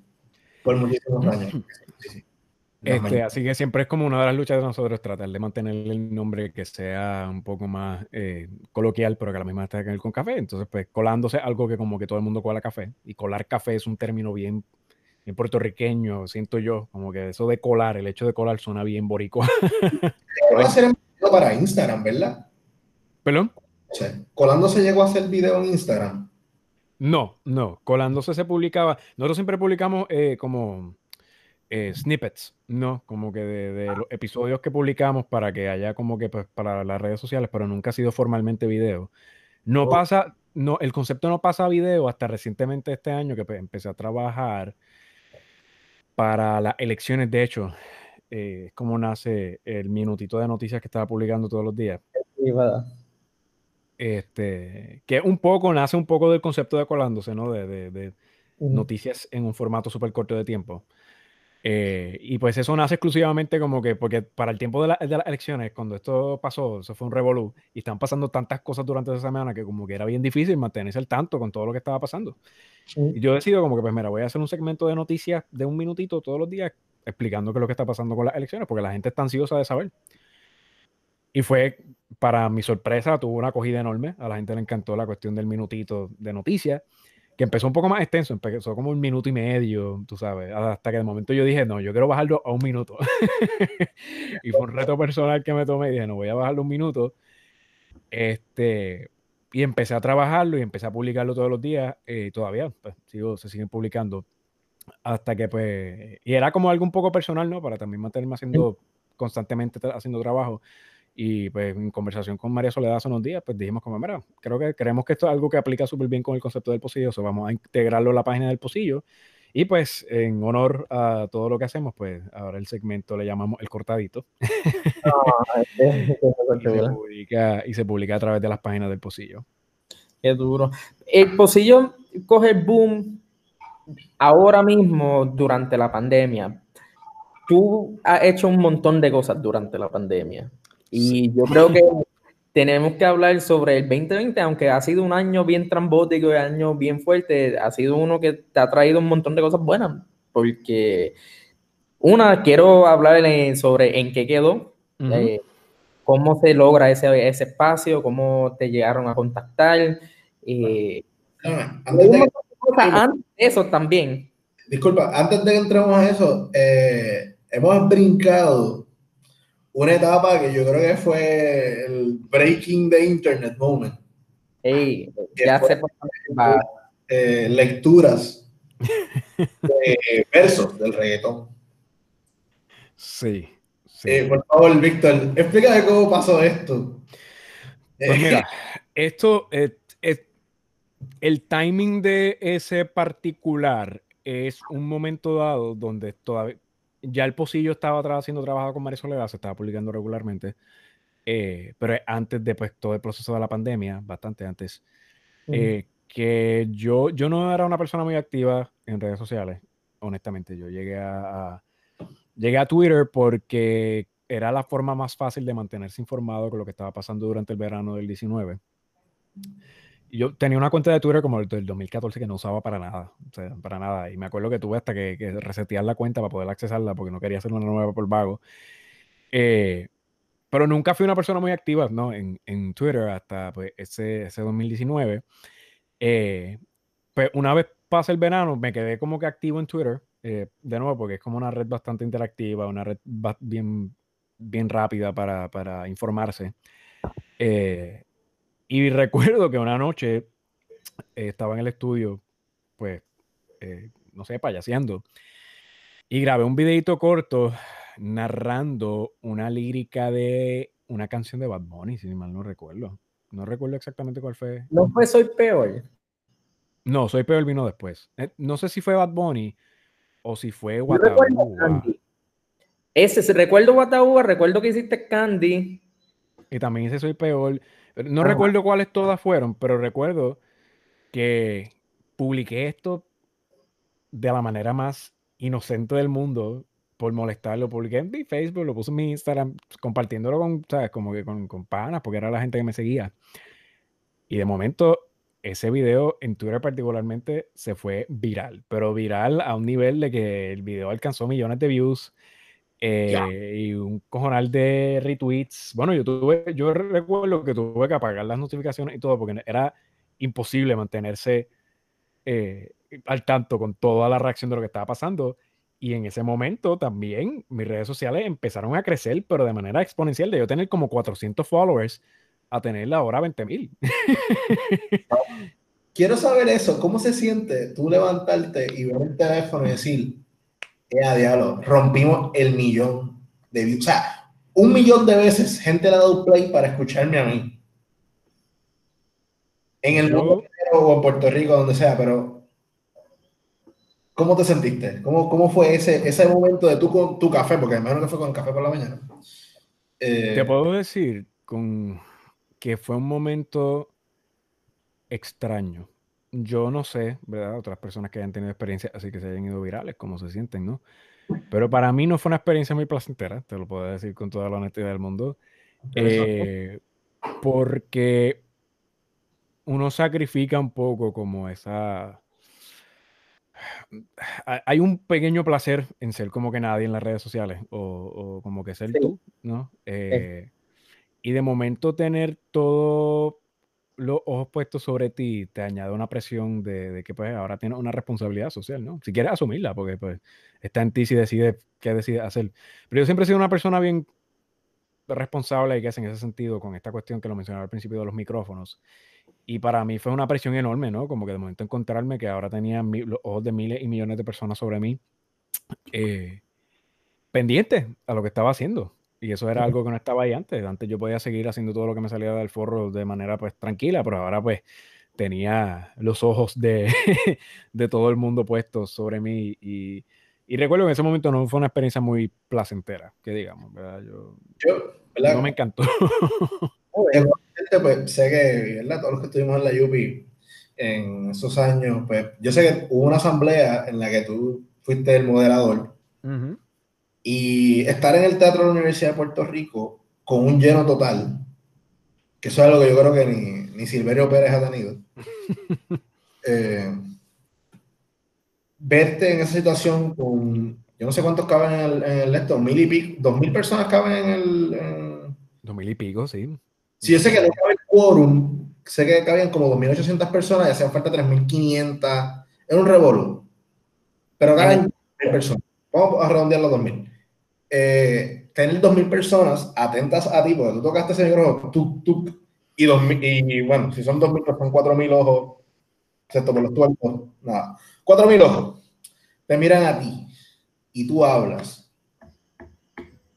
por muchísimos años. Este, así que siempre es como una de las luchas de nosotros tratar de mantener el nombre que sea un poco más eh, coloquial, pero que a la misma tenga que ver con café. Entonces, pues colándose algo que como que todo el mundo cola café. Y colar café es un término bien en puertorriqueño, siento yo, como que eso de colar, el hecho de colar suena bien boricua. Va a para Instagram, ¿verdad? ¿Perdón? ¿Colándose llegó a hacer video en Instagram? No, no. Colándose se publicaba. Nosotros siempre publicamos eh, como eh, snippets, ¿no? Como que de, los episodios que publicamos para que haya como que pues, para las redes sociales, pero nunca ha sido formalmente video. No oh. pasa, no, el concepto no pasa a video hasta recientemente este año que pues, empecé a trabajar para las elecciones, de hecho, eh, es como nace el minutito de noticias que estaba publicando todos los días. Este, que un poco, nace un poco del concepto de colándose, ¿no? De, noticias en un formato súper corto de tiempo. Eh, y pues eso nace exclusivamente como que, porque para el tiempo de, las elecciones, cuando esto pasó, eso fue un revolú, y están pasando tantas cosas durante esa semana que como que era bien difícil mantenerse al tanto con todo lo que estaba pasando. Y yo decido como que, pues mira, voy a hacer un segmento de noticias de un minutito todos los días explicando qué es lo que está pasando con las elecciones, porque la gente está ansiosa de saber. Y fue, para mi sorpresa, tuvo una acogida enorme. A la gente le encantó la cuestión del minutito de noticias que empezó un poco más extenso, empezó como un minuto y medio, tú sabes, hasta que de momento yo dije, no, yo quiero bajarlo a un minuto. y fue un reto personal que me tomé y dije, no, voy a bajarlo un minuto. Este, y empecé a trabajarlo y empecé a publicarlo todos los días eh, y todavía pues, sigo, se siguen publicando. Hasta que pues, y era como algo un poco personal, ¿no? Para también mantenerme haciendo constantemente haciendo trabajo Y pues en conversación con María Soledad hace unos días, pues dijimos como, mira, creo que creemos que esto es algo que aplica súper bien con el concepto del pocillo, so vamos a integrarlo a la página del pocillo. Y pues en honor a todo lo que hacemos, pues ahora el segmento le llamamos el cortadito. Ah, y, se publica, y se publica a través de las páginas del pocillo. Qué duro. El pocillo coge el boom ahora mismo durante la pandemia. Tú has hecho un montón de cosas durante la pandemia. Y yo creo que tenemos que hablar sobre el 2020, aunque ha sido un año bien trambótico y un año bien fuerte, ha sido uno que te ha traído un montón de cosas buenas, porque una, quiero hablar sobre en qué quedó, eh, cómo se logra ese, ese espacio, cómo te llegaron a contactar. Eh, antes, de, eso también. Disculpa, antes de que entremos a eso, eh, hemos brincado una etapa que yo creo que fue el breaking the internet moment. Hey, ya se eh, lecturas de versos del reggaetón. Sí. Eh, por favor, Víctor, explícame cómo pasó esto. Pues mira, esto, es, el timing de ese particular es un momento dado donde todavía ya el Pocillo estaba haciendo trabajo con María Soledad, se estaba publicando regularmente, eh, pero antes de pues, todo el proceso de la pandemia, bastante antes, eh, que yo, yo no era una persona muy activa en redes sociales, honestamente. Yo llegué a, llegué a Twitter porque era la forma más fácil de mantenerse informado con lo que estaba pasando durante el verano del 19 yo tenía una cuenta de Twitter como el del 2014 que no usaba para nada, o sea, para nada. Y me acuerdo que tuve hasta que, resetear la cuenta para poder accesarla porque no quería hacer una nueva por vago. Eh, pero nunca fui una persona muy activa, ¿no? En, en Twitter hasta pues, ese, ese 2019. Eh, pues una vez pasa el verano, me quedé como que activo en Twitter, eh, de nuevo, porque es como una red bastante interactiva, una red bien, bien rápida para, para informarse. Eh, y recuerdo que una noche eh, estaba en el estudio, pues, eh, no sé, payaseando, y grabé un videito corto narrando una lírica de una canción de Bad Bunny, si mal no recuerdo. No recuerdo exactamente cuál fue. No fue Soy Peor. No, Soy Peor vino después. Eh, no sé si fue Bad Bunny o si fue Guataúba. Ese, recuerdo Guataúba, recuerdo que hiciste Candy. Y también ese Soy Peor. No recuerdo cuáles todas fueron, pero recuerdo que publiqué esto de la manera más inocente del mundo por molestarlo. Lo publiqué en mi Facebook, lo puse en mi Instagram, compartiéndolo con, ¿sabes? Como que con, con panas, porque era la gente que me seguía. Y de momento, ese video en Twitter particularmente se fue viral, pero viral a un nivel de que el video alcanzó millones de views eh, y un cojonal de retweets. Bueno, yo tuve, yo recuerdo que tuve que apagar las notificaciones y todo porque era imposible mantenerse eh, al tanto con toda la reacción de lo que estaba pasando. Y en ese momento también mis redes sociales empezaron a crecer, pero de manera exponencial, de yo tener como 400 followers a tener ahora 20 mil. Quiero saber eso, ¿cómo se siente tú levantarte y ver el teléfono y decir, a diablo, rompimos el millón de views. O sea, un millón de veces gente le ha dado play para escucharme a mí. En el mundo o en Puerto Rico, donde sea, pero ¿cómo te sentiste? ¿Cómo, cómo fue ese, ese momento de tú con tu café? Porque imagino que fue con café por la mañana. Eh, te puedo decir con que fue un momento extraño yo no sé, ¿verdad? Otras personas que hayan tenido experiencia así que se hayan ido virales, cómo se sienten, ¿no? Pero para mí no fue una experiencia muy placentera, te lo puedo decir con toda la honestidad del mundo, eh, porque uno sacrifica un poco como esa... Hay un pequeño placer en ser como que nadie en las redes sociales, o, como que ser tú, ¿no? Eh, y de momento tener todo los ojos puestos sobre ti te añade una presión de, que pues ahora tienes una responsabilidad social, ¿no? Si quieres asumirla, porque pues está en ti si decides qué decides hacer. Pero yo siempre he sido una persona bien responsable y que es en ese sentido con esta cuestión que lo mencionaba al principio de los micrófonos. Y para mí fue una presión enorme, ¿no? Como que de momento encontrarme que ahora tenía los ojos de miles y millones de personas sobre mí, eh, pendientes a lo que estaba haciendo. Y eso era algo que no estaba ahí antes. Antes yo podía seguir haciendo todo lo que me salía del forro de manera pues tranquila, pero ahora pues tenía los ojos de, de todo el mundo puestos sobre mí y, y, recuerdo que en ese momento no fue una experiencia muy placentera, que digamos, ¿verdad? Yo, no me encantó. pues, sé que, ¿verdad? Todos los que estuvimos en la UPI en esos años, pues yo sé que hubo una asamblea en la que tú fuiste el moderador y estar en el Teatro de la Universidad de Puerto Rico con un lleno total, que eso es algo que yo creo que ni, ni Silverio Pérez ha tenido. Eh, verte en esa situación con, yo no sé cuántos caben en el, en el mil y pico, dos mil personas caben en el... Dos mil y pico, sí. Si yo sé que no cabe el quórum, sé que cabían como 2.800 personas y hacían falta 3.500, era un revolú. Pero caben personas. Vamos a redondear los 2.000. Eh, tener 2.000 personas atentas a ti, porque tú tocaste ese micrófono, tú, tú, y, 2000, y bueno, si son 2.000, pues son 4.000 ojos, excepto por los tuertos, nada. 4.000 ojos te miran a ti y tú hablas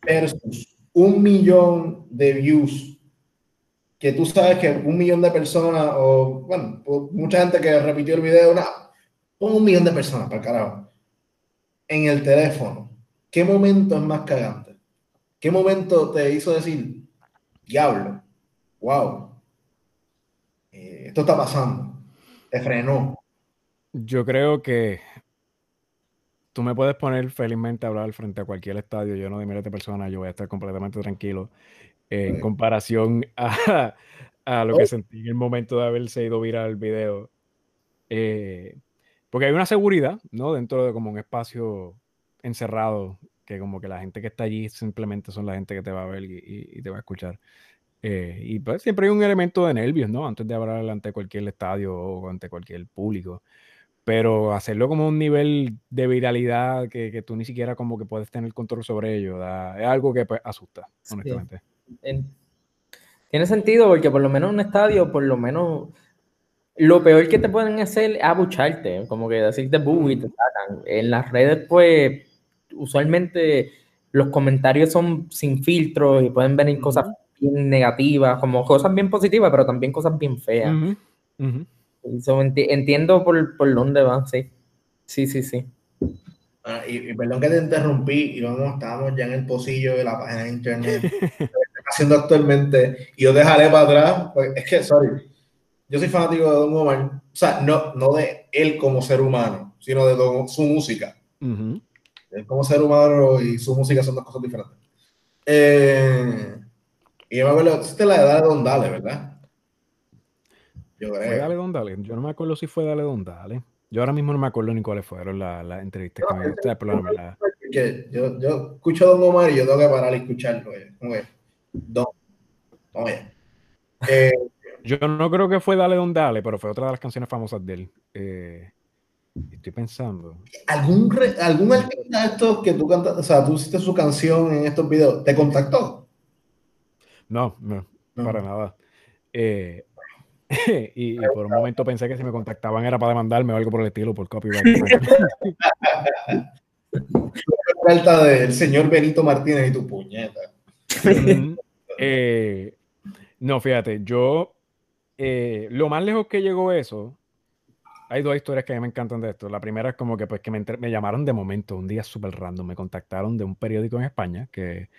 versus un millón de views que tú sabes que un millón de personas, o bueno, mucha gente que repitió el video, nada, un millón de personas, para carajo, en el teléfono. ¿Qué momento es más cagante? ¿Qué momento te hizo decir, diablo, wow, eh, esto está pasando? Te frenó. Yo creo que tú me puedes poner felizmente a hablar frente a cualquier estadio lleno de miles de personas, yo voy a estar completamente tranquilo en comparación a, a lo que oh. sentí en el momento de haberse ido viral el video. Eh, porque hay una seguridad, ¿no? Dentro de como un espacio encerrado, que como que la gente que está allí simplemente son la gente que te va a ver y, te va a escuchar. Eh, y pues siempre hay un elemento de nervios, ¿no? Antes de hablar ante cualquier estadio o ante cualquier público. Pero hacerlo como un nivel de viralidad que, que tú ni siquiera como que puedes tener control sobre ello, es algo que pues, asusta, honestamente tiene sentido porque por lo menos en un estadio, por lo menos lo peor que te pueden hacer es abucharte, como que decirte bu y te sacan. En las redes, pues, usualmente los comentarios son sin filtros y pueden venir cosas bien negativas, como cosas bien positivas, pero también cosas bien feas. entiendo por, por dónde van, sí. Sí, sí, sí. Ah, y, perdón que te interrumpí, y vamos, estábamos ya en el pocillo de la página de internet. haciendo actualmente y yo dejaré para atrás, pues es que, sorry, yo soy fanático de Don Omar, o sea, no, no de él como ser humano, sino de su música. Él como ser humano y su música son dos cosas diferentes. Eh, y yo me acuerdo, es la edad de Don Dale, ¿verdad? Yo creo. Fue Dale Don Dale, yo no me acuerdo si fue Dale Don Dale. Yo ahora mismo no me acuerdo ni cuáles fueron las la entrevistas que me dieron. Yo, yo escucho a Don Omar y yo tengo que parar y escucharlo. Eh. Don. Eh, yo no creo que fue Dale Don Dale, pero fue otra de las canciones famosas de él. Eh, estoy pensando. ¿Algún, algún artista de estos que tú cantas, o sea, tú hiciste su canción en estos videos, ¿te contactó? No, no, para nada. Eh, y, por un momento pensé que si me contactaban era para demandarme o algo por el estilo, por copyright. Falta del señor Benito Martínez y tu puñeta. Eh, no, fíjate, yo eh, lo más lejos que llegó eso, hay dos historias que a mí me encantan de esto. La primera es como que pues que me, llamaron de momento, un día súper random, me contactaron de un periódico en España que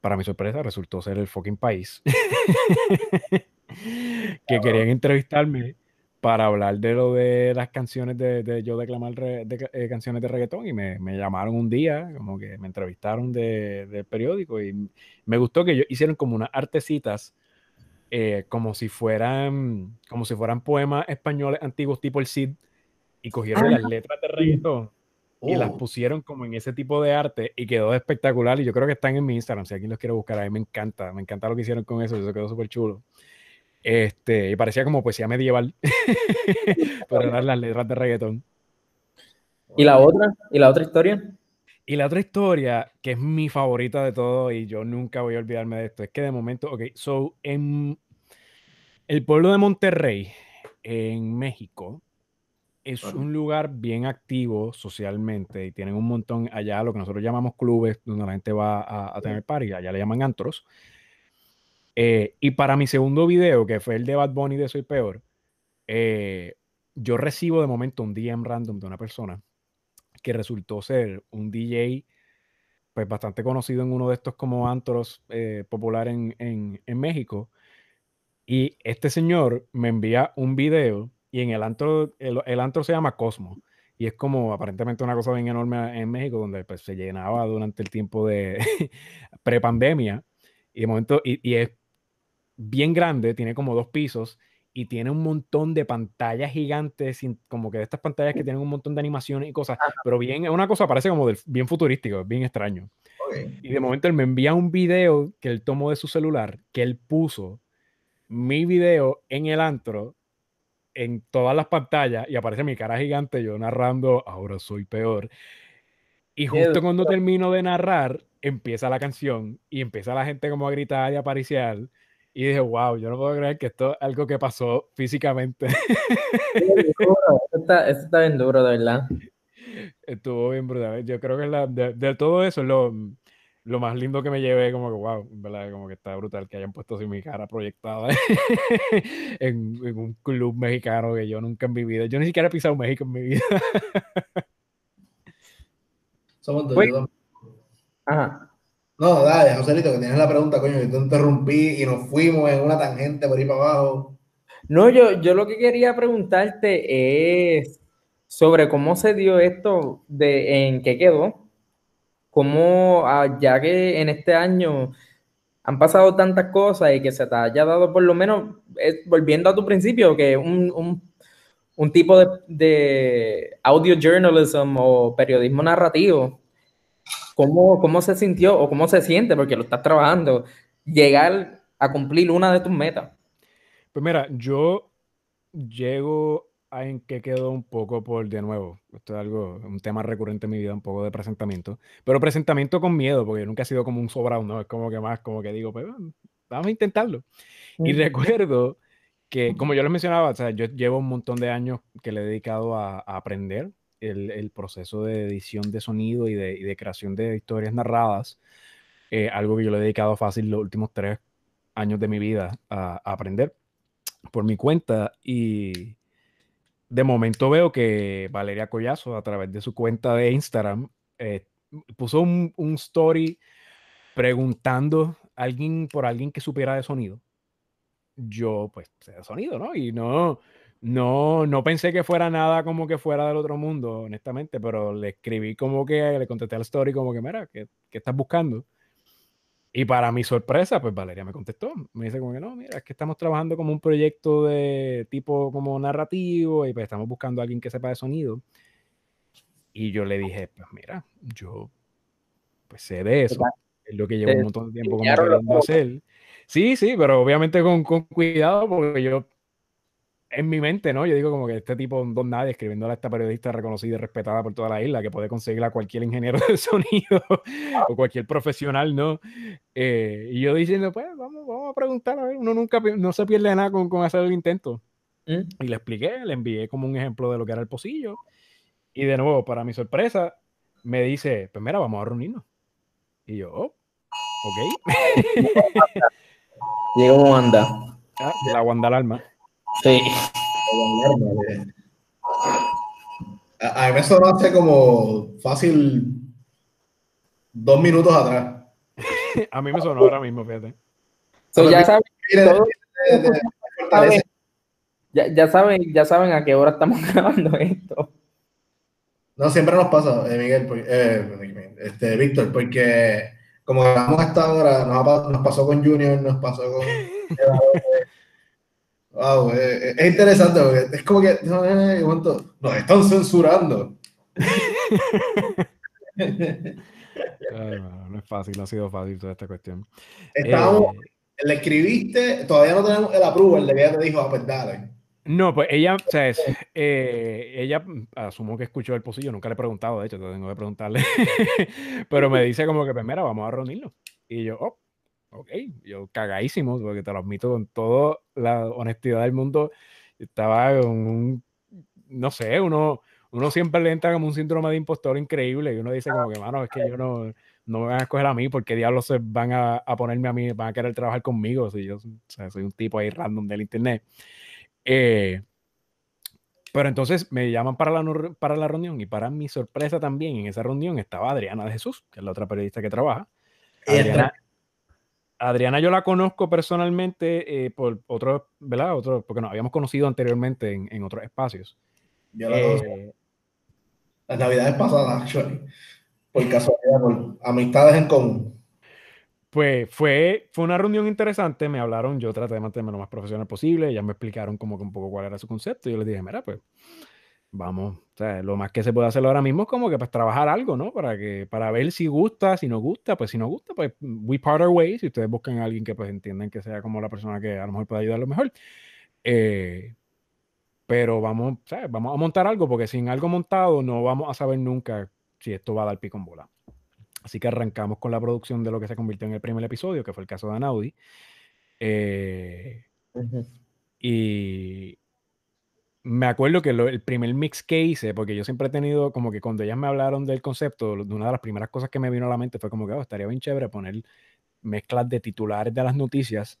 para mi sorpresa resultó ser el fucking país, que querían entrevistarme para hablar de lo de las canciones de, yo declamar de, eh, canciones de reggaetón. Y me, llamaron un día, como que me entrevistaron del periódico y me gustó que ellos hicieron como unas artecitas eh, como si fueran como si fueran poemas españoles antiguos tipo el Cid y cogieron las letras de reggaetón y las oh. pusieron como en ese tipo de arte y quedó espectacular y yo creo que están en mi Instagram, si alguien los quiere buscar, a mí me encanta, me encanta lo que hicieron con eso, eso quedó súper chulo. Este, y parecía como poesía medieval para dar las letras de reggaetón. ¿Y la otra? ¿Y la otra historia? Y la otra historia, que es mi favorita de todo, y yo nunca voy a olvidarme de esto, es que de momento, ok, so en el pueblo de Monterrey, en México, es un lugar bien activo socialmente y tienen un montón allá, lo que nosotros llamamos clubes, donde la gente va a, tener party, allá le llaman antros. Eh, y para mi segundo video, que fue el de Bad Bunny de Soy Peor, eh, yo recibo de momento un DM random de una persona que resultó ser un DJ pues bastante conocido en uno de estos como antros eh, popular en, en, México. Y este señor me envía un video y en el antro, el, antro se llama Cosmo. Y es como aparentemente una cosa bien enorme en México, donde pues, se llenaba durante el tiempo de prepandemia. Y, y, es bien grande, tiene como dos pisos y tiene un montón de pantallas gigantes, como que de estas pantallas que tienen un montón de animaciones y cosas, pero bien, es una cosa parece como bien futurístico, bien extraño. Y de momento él me envía un video que él tomó de su celular, que él puso mi video en el antro, en todas las pantallas, y aparece mi cara gigante, yo narrando, ahora soy peor. Y justo cuando termino de narrar, empieza la canción y empieza la gente como a gritar y a pariciar. Y dije, wow, yo no puedo creer que esto es algo que pasó físicamente. Eso está, está bien duro, de verdad. Estuvo bien brutal. Yo creo que la, de, todo eso es lo, lo, más lindo que me llevé, como que wow, ¿verdad? Como que está brutal que hayan puesto así mi cara proyectada en, en, un club mexicano que yo nunca en mi vida, yo ni siquiera he pisado México en mi vida. Somos dos. Ajá. No, dale, Joselito, que tienes la pregunta, coño, yo te interrumpí y nos fuimos en una tangente por ahí para abajo. No, yo, yo lo que quería preguntarte es sobre cómo se dio esto, de en qué quedó, cómo, ah, ya que en este año han pasado tantas cosas y que se te haya dado por lo menos, volviendo a tu principio, que un, un, tipo de, de audio journalism o periodismo narrativo ¿Cómo, ¿Cómo se sintió o cómo se siente, porque lo estás trabajando, llegar a cumplir una de tus metas? Pues mira, yo llego a en que quedó un poco por, de nuevo, esto es algo, un tema recurrente en mi vida, un poco de presentamiento, pero presentamiento con miedo, porque yo nunca he sido como un sobrado, ¿no? Es como que más, como que digo, pues vamos a intentarlo. Y recuerdo que, como yo les mencionaba, o sea, yo llevo un montón de años que le he dedicado a aprender el, proceso de edición de sonido y de, creación de historias narradas, eh, algo que yo le he dedicado fácil los últimos tres años de mi vida a, aprender por mi cuenta y de momento veo que Valeria Collazo a través de su cuenta de Instagram eh, puso un, un, story preguntando a alguien por alguien que supiera de sonido. Yo pues de sonido, ¿no? Y no, no, no pensé que fuera nada como que fuera del otro mundo, honestamente, pero le escribí como que, le contesté al story como que, mira, ¿qué, estás buscando? Y para mi sorpresa, pues Valeria me contestó. Me dice como que no, mira, es que estamos trabajando como un proyecto de tipo como narrativo y pues estamos buscando a alguien que sepa de sonido. Y yo le dije, pues mira, yo pues sé de eso. Es lo que llevo un montón de tiempo como queriendo hacer. Sí, sí, pero obviamente con, con cuidado porque yo en mi mente, ¿no? Yo digo como que este tipo, Don Nadie, escribiéndole a esta periodista reconocida y respetada por toda la isla, que puede conseguir a cualquier ingeniero de sonido o cualquier profesional, ¿no? Eh, y yo diciendo, pues vamos, vamos a preguntar, a ver, uno nunca no se pierde nada con, con hacer el intento. Mm. Y le expliqué, le envié como un ejemplo de lo que era el pocillo. Y de nuevo, para mi sorpresa, me dice, pues mira, vamos a reunirnos. Y yo, oh, ok. Llegó Wanda. Ah, la Wanda Alarma. Sí. A, mí eso no hace como fácil dos minutos atrás. a mí me sonó ahora mismo, fíjate. ya, saben, ya, ya, saben, ya saben a qué hora estamos grabando esto. No, siempre nos pasa, eh, Miguel, eh, este, Víctor, porque como grabamos a esta hora, nos, nos pasó con Junior, nos pasó con Wow, eh, eh, es interesante porque es como que nos están censurando. no, es fácil, no ha sido fácil toda esta cuestión. Estábamos, eh, le escribiste, todavía no tenemos el approval de que ella te dijo, ah, pues No, pues ella, o sea, ella asumo que escuchó el pocillo, nunca le he preguntado, de hecho, tengo que preguntarle, pero me dice como que, pues vamos a reunirnos. Y yo, oh, ok, yo cagadísimo, porque te lo admito con toda la honestidad del mundo, estaba con un no sé, uno, uno siempre le entra como un síndrome de impostor increíble y uno dice como que, mano, es que yo no, no me van a escoger a mí porque diablos se van a, a, ponerme a mí, van a querer trabajar conmigo si yo soy un tipo ahí random del internet. Eh, pero entonces me llaman para la, para la reunión y para mi sorpresa también en esa reunión estaba Adriana de Jesús, que es la otra periodista que trabaja. Adriana, Adriana yo la conozco personalmente eh, por otro, ¿verdad? Otro, porque nos habíamos conocido anteriormente en, en otros espacios. Yo la eh, Las navidades pasadas, actually. Por casualidad, por amistades en común. Pues fue, fue una reunión interesante, me hablaron, yo traté de mantenerme lo más profesional posible, ellas me explicaron como que un poco cuál era su concepto, y yo les dije, mira, pues vamos, o sea, lo más que se puede hacer ahora mismo es como que pues trabajar algo, ¿no? Para que, para ver si gusta, si no gusta, pues si no gusta, pues we part our ways, y ustedes buscan a alguien que pues entiendan que sea como la persona que a lo mejor puede ayudar lo mejor. Eh, pero vamos, ¿sabes? vamos a montar algo, porque sin algo montado no vamos a saber nunca si esto va a dar pico en bola. Así que arrancamos con la producción de lo que se convirtió en el primer episodio, que fue el caso de Anaudi. Eh, y me acuerdo que el primer mix que hice, porque yo siempre he tenido como que cuando ellas me hablaron del concepto, una de las primeras cosas que me vino a la mente fue como que oh, estaría bien chévere poner mezclas de titulares de las noticias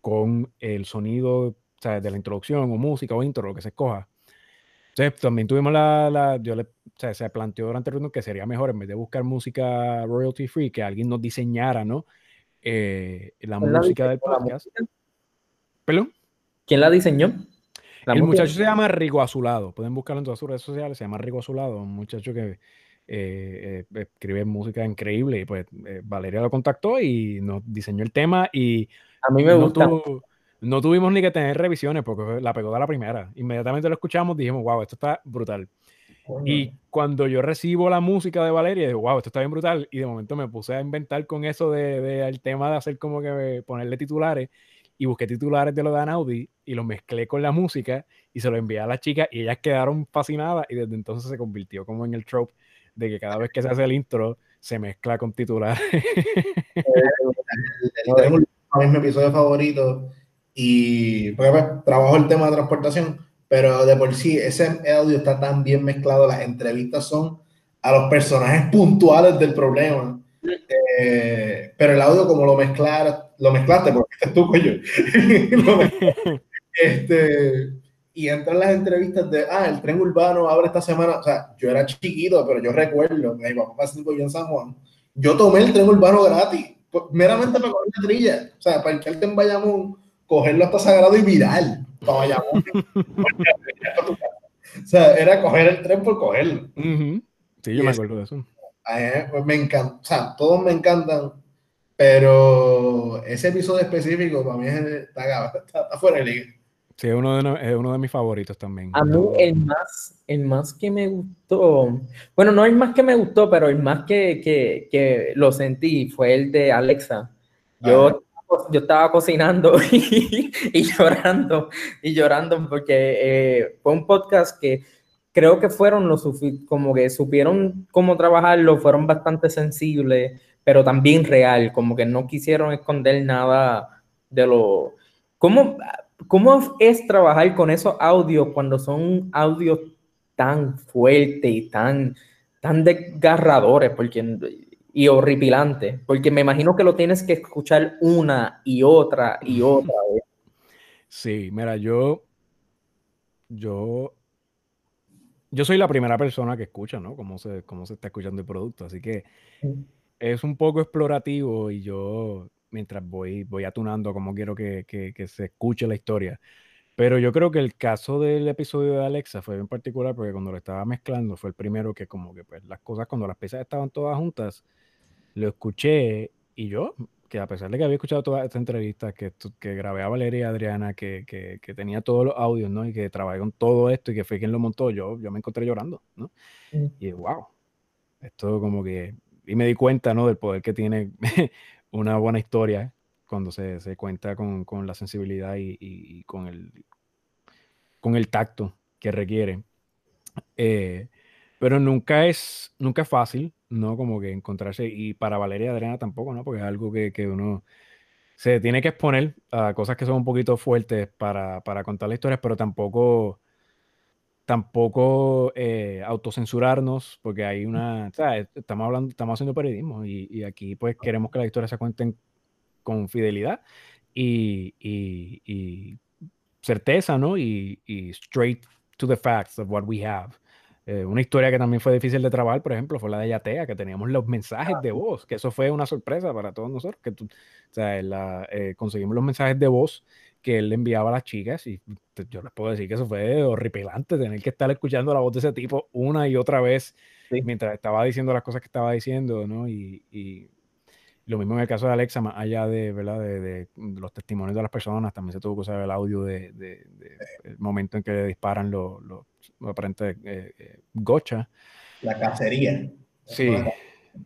con el sonido de la introducción o música o intro, lo que se escoja. Entonces, también tuvimos la, la yo le, o sea, se planteó durante el reunión que sería mejor en vez de buscar música royalty free, que alguien nos diseñara, ¿no? Eh, la música del podcast. ¿Perdón? ¿Quién la diseñó? El muchacho se llama Rigo Azulado. Pueden buscarlo en todas sus redes sociales. Se llama Rigo Azulado, un muchacho que eh, eh, escribe música increíble. Y pues Valeria lo contactó y nos diseñó el tema. Y a mí me gusta. No tuvimos ni que tener revisiones porque la pegó de la primera. Inmediatamente lo escuchamos, dijimos, wow, esto está brutal. Y cuando yo recibo la música de Valeria, digo, wow, esto está bien brutal. Y de momento me puse a inventar con eso del de, el tema de hacer como que ponerle titulares. Y busqué titulares de lo de Anaudi y lo mezclé con la música y se lo envié a las chicas y ellas quedaron fascinadas. Y desde entonces se convirtió como en el trope de que cada vez que se hace el intro se mezcla con titulares. es mi episodio favorito y pues, pues, el tema de transportación, pero de por sí ese audio está tan bien mezclado, las entrevistas son a los personajes puntuales del problema. Eh, pero el audio como lo mezclar, lo mezclaste porque este es tu coño. este, y entran las entrevistas de, ah, el tren urbano abre esta semana. O sea, yo era chiquito, pero yo recuerdo, mi papá pasó en San Juan. Yo tomé el tren urbano gratis, meramente para coger la trilla. O sea, para que en Bayamón cogerlo hasta sagrado y viral para o sea, era coger el tren por cogerlo. Sí, yo me acuerdo de eso. Me encanta, o sea, todos me encantan, pero ese episodio específico para mí está, está, fuera de liga. Sí, es uno de, es uno de mis favoritos también. A mí el más, el más que me gustó, bueno, no el más que me gustó, pero el más que, que, que lo sentí fue el de Alexa. Yo yo estaba cocinando y, llorando, y llorando porque eh, fue un podcast que creo que fueron los como que supieron cómo trabajarlo, fueron bastante sensibles, pero también real, como que no quisieron esconder nada de lo... ¿Cómo, cómo es trabajar con esos audios cuando son audios tan fuertes y tan, tan desgarradores? Porque y horripilante, porque me imagino que lo tienes que escuchar una y otra y otra vez. Sí, mira, yo, yo, yo soy la primera persona que escucha, ¿no? Cómo se, cómo se está escuchando el producto, así que es un poco explorativo y yo, mientras voy, voy atunando como quiero que, que, se escuche la historia. Pero yo creo que el caso del episodio de Alexa fue en particular porque cuando lo estaba mezclando fue el primero que como que pues las cosas cuando las piezas estaban todas juntas, lo escuché y yo, que a pesar de que había escuchado todas estas entrevistas, que, que grabé a Valeria y Adriana, que, que, que, tenía todos los audios, ¿no? Y que trabajé con todo esto y que fue quien lo montó, yo, yo me encontré llorando, ¿no? Mm. Y wow, esto como que, y me di cuenta, ¿no? Del poder que tiene una buena historia cuando se, se cuenta con, con, la sensibilidad y, y, con, el, con el tacto que requiere. Eh, pero nunca es, nunca es fácil, ¿no? Como que encontrarse, y para Valeria Adriana tampoco, ¿no? Porque es algo que, que uno se tiene que exponer a cosas que son un poquito fuertes para, para contar las historias, pero tampoco, tampoco eh, autocensurarnos, porque hay una, estamos hablando, estamos haciendo periodismo y, aquí pues queremos que las historias se cuenten con fidelidad y, y certeza, ¿no? Y, straight to the facts of what we have. Eh, una historia que también fue difícil de trabajar, por ejemplo, fue la de Yatea, que teníamos los mensajes de voz, que eso fue una sorpresa para todos nosotros, que tú, o sea, eh, conseguimos los mensajes de voz que él enviaba a las chicas y yo les puedo decir que eso fue horripilante, tener que estar escuchando la voz de ese tipo una y otra vez mientras estaba diciendo las cosas que estaba diciendo, ¿no? Y, y, lo mismo en el caso de Alexa, más allá de, ¿verdad? De, los testimonios de las personas, también se tuvo que usar el audio de, el momento en que le disparan los, los, aparentes eh, eh, gocha. La cacería. Sí,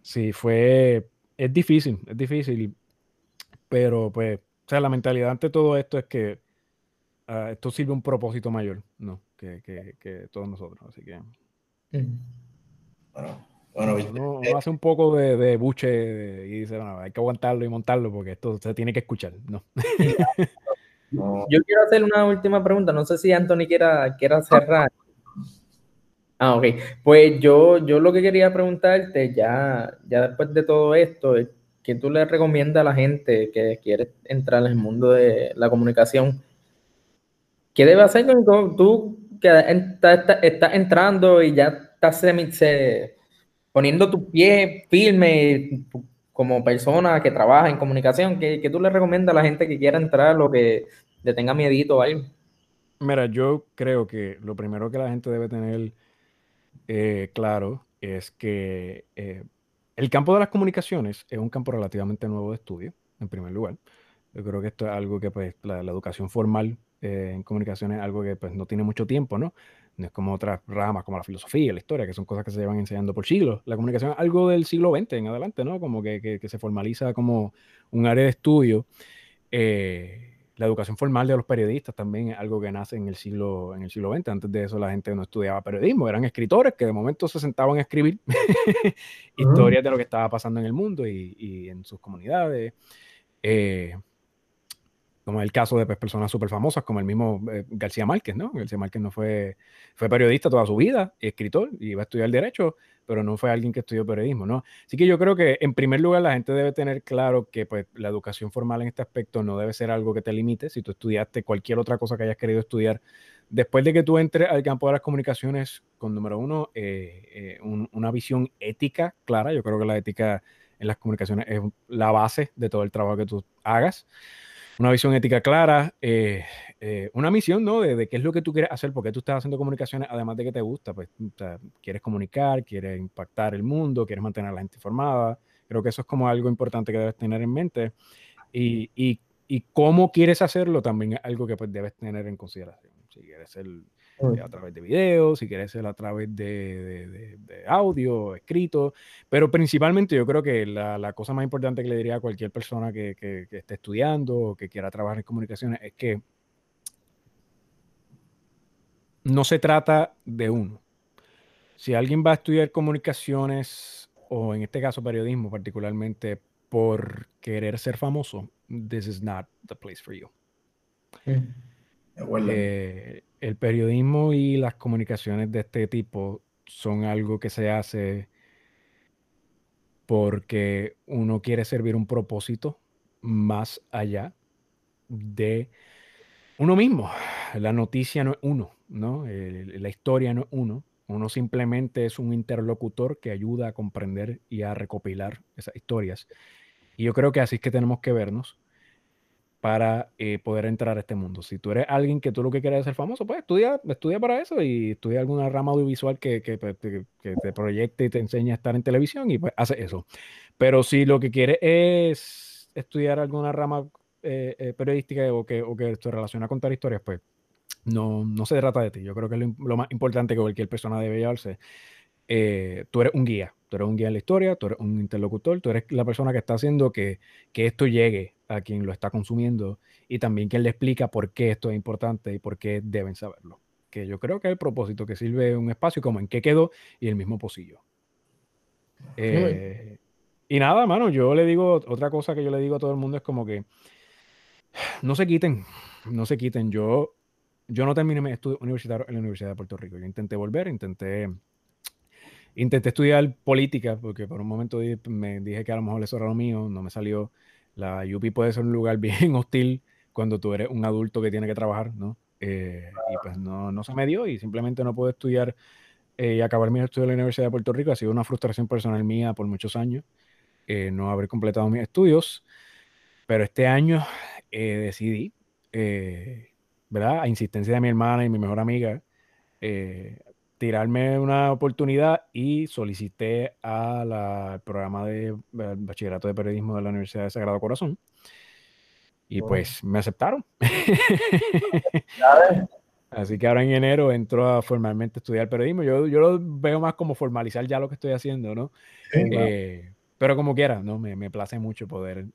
sí, fue, es difícil, es difícil, pero pues, o sea, la mentalidad ante todo esto es que uh, esto sirve un propósito mayor, ¿no? Que, que, que todos nosotros, así que... Bueno, bueno, uno, hace un poco de, buche y dice, hay que aguantarlo y montarlo porque esto se tiene que escuchar, ¿no? Yo quiero hacer una última pregunta, no sé si Anthony quiera, quiera cerrar. Ah, ok. Pues yo, yo lo que quería preguntarte, ya, ya después de todo esto, es que tú le recomiendas a la gente que quiere entrar en el mundo de la comunicación, ¿qué debe hacer con tú que estás está, entrando y ya estás semi, poniendo tu pie firme como persona que trabaja en comunicación, ¿qué, tú le recomiendas a la gente que quiera entrar o que le tenga miedito o algo? Mira, yo creo que lo primero que la gente debe tener eh, claro es que eh, el campo de las comunicaciones es un campo relativamente nuevo de estudio, en primer lugar. Yo creo que esto es algo que pues, la, educación formal eh, en comunicaciones es algo que pues, no tiene mucho tiempo, ¿no? No es como otras ramas como la filosofía, la historia, que son cosas que se llevan enseñando por siglos. La comunicación es algo del siglo XX en adelante, ¿no? Como que, que, se formaliza como un área de estudio. Eh, la educación formal de los periodistas también es algo que nace en el siglo en el siglo XX. Antes de eso la gente no estudiaba periodismo, eran escritores que de momento se sentaban a escribir historias de lo que estaba pasando en el mundo y, y en sus comunidades. Eh, como el caso de pues, personas súper famosas, como el mismo eh, García Márquez, ¿no? García Márquez no fue, fue periodista toda su vida, escritor, y iba a estudiar Derecho, pero no fue alguien que estudió periodismo, ¿no? Así que yo creo que, en primer lugar, la gente debe tener claro que pues, la educación formal en este aspecto no debe ser algo que te limite. Si tú estudiaste cualquier otra cosa que hayas querido estudiar, después de que tú entres al campo de las comunicaciones, con número uno, eh, eh, una visión ética clara. Yo creo que la ética en las comunicaciones es la base de todo el trabajo que tú hagas una visión ética clara, eh, eh, una misión, ¿no? De, qué es lo que tú quieres hacer, porque tú estás haciendo comunicaciones, además de que te gusta, pues quieres comunicar, quieres impactar el mundo, quieres mantener a la gente informada. Creo que eso es como algo importante que debes tener en mente. Y, y, y cómo quieres hacerlo también es algo que pues debes tener en consideración. Si quieres ser eh, a través de videos, si quieres ser a través de, audio, escrito, pero principalmente yo creo que la, cosa más importante que le diría a cualquier persona que, esté estudiando o que quiera trabajar en comunicaciones es que no se trata de uno. Si alguien va a estudiar comunicaciones o en este caso periodismo particularmente por querer ser famoso, this is not the place for you. Eh, el periodismo y las comunicaciones de este tipo son algo que se hace porque uno quiere servir un propósito más allá de uno mismo. La noticia no es uno, ¿no? la historia no es uno. Uno simplemente es un interlocutor que ayuda a comprender y a recopilar esas historias. Y yo creo que así es que tenemos que vernos para eh, poder entrar a este mundo. Si tú eres alguien que tú lo que quieres es ser famoso, pues estudia, estudia para eso y estudia alguna rama audiovisual que, que, pues, te proyecte y te enseñe a estar en televisión y pues hace eso. Pero si lo que quieres es estudiar alguna rama eh, eh, periodística o que, o que te relaciona a contar historias, pues no, no se trata de ti. Yo creo que lo, lo más importante que cualquier persona debe llevarse. tú eres un guía, tú eres un guía en la historia, tú eres un interlocutor, tú eres la persona que está haciendo que, que esto llegue a quien lo está consumiendo y también quien le explica por qué esto es importante y por qué deben saberlo. Que yo creo que es el propósito que sirve un espacio como en qué quedó y el mismo pocillo. Eh, y nada, mano, yo le digo, otra cosa que yo le digo a todo el mundo es como que no se quiten, no se quiten. Yo yo no terminé mi estudio universitario en la Universidad de Puerto Rico. Yo intenté volver, intenté, intenté estudiar política, porque por un momento me dije que a lo mejor eso era lo mío, no me salió. La UP puede ser un lugar bien hostil cuando tú eres un adulto que tiene que trabajar, ¿no? Eh, y pues no, no se me dio y simplemente no pude estudiar eh, y acabar mi estudio en la Universidad de Puerto Rico. Ha sido una frustración personal mía por muchos años eh, no haber completado mis estudios, pero este año decidí ¿verdad? A insistencia de mi hermana y mi mejor amiga, tirarme una oportunidad y solicité al programa de bachillerato de periodismo de la Universidad de Sagrado Corazón. Y pues me aceptaron. Así que ahora en enero entro a formalmente estudiar periodismo. Yo, yo lo veo más como formalizar ya lo que estoy haciendo, ¿no? Eh, pero como quiera, ¿no? Me, me place mucho poder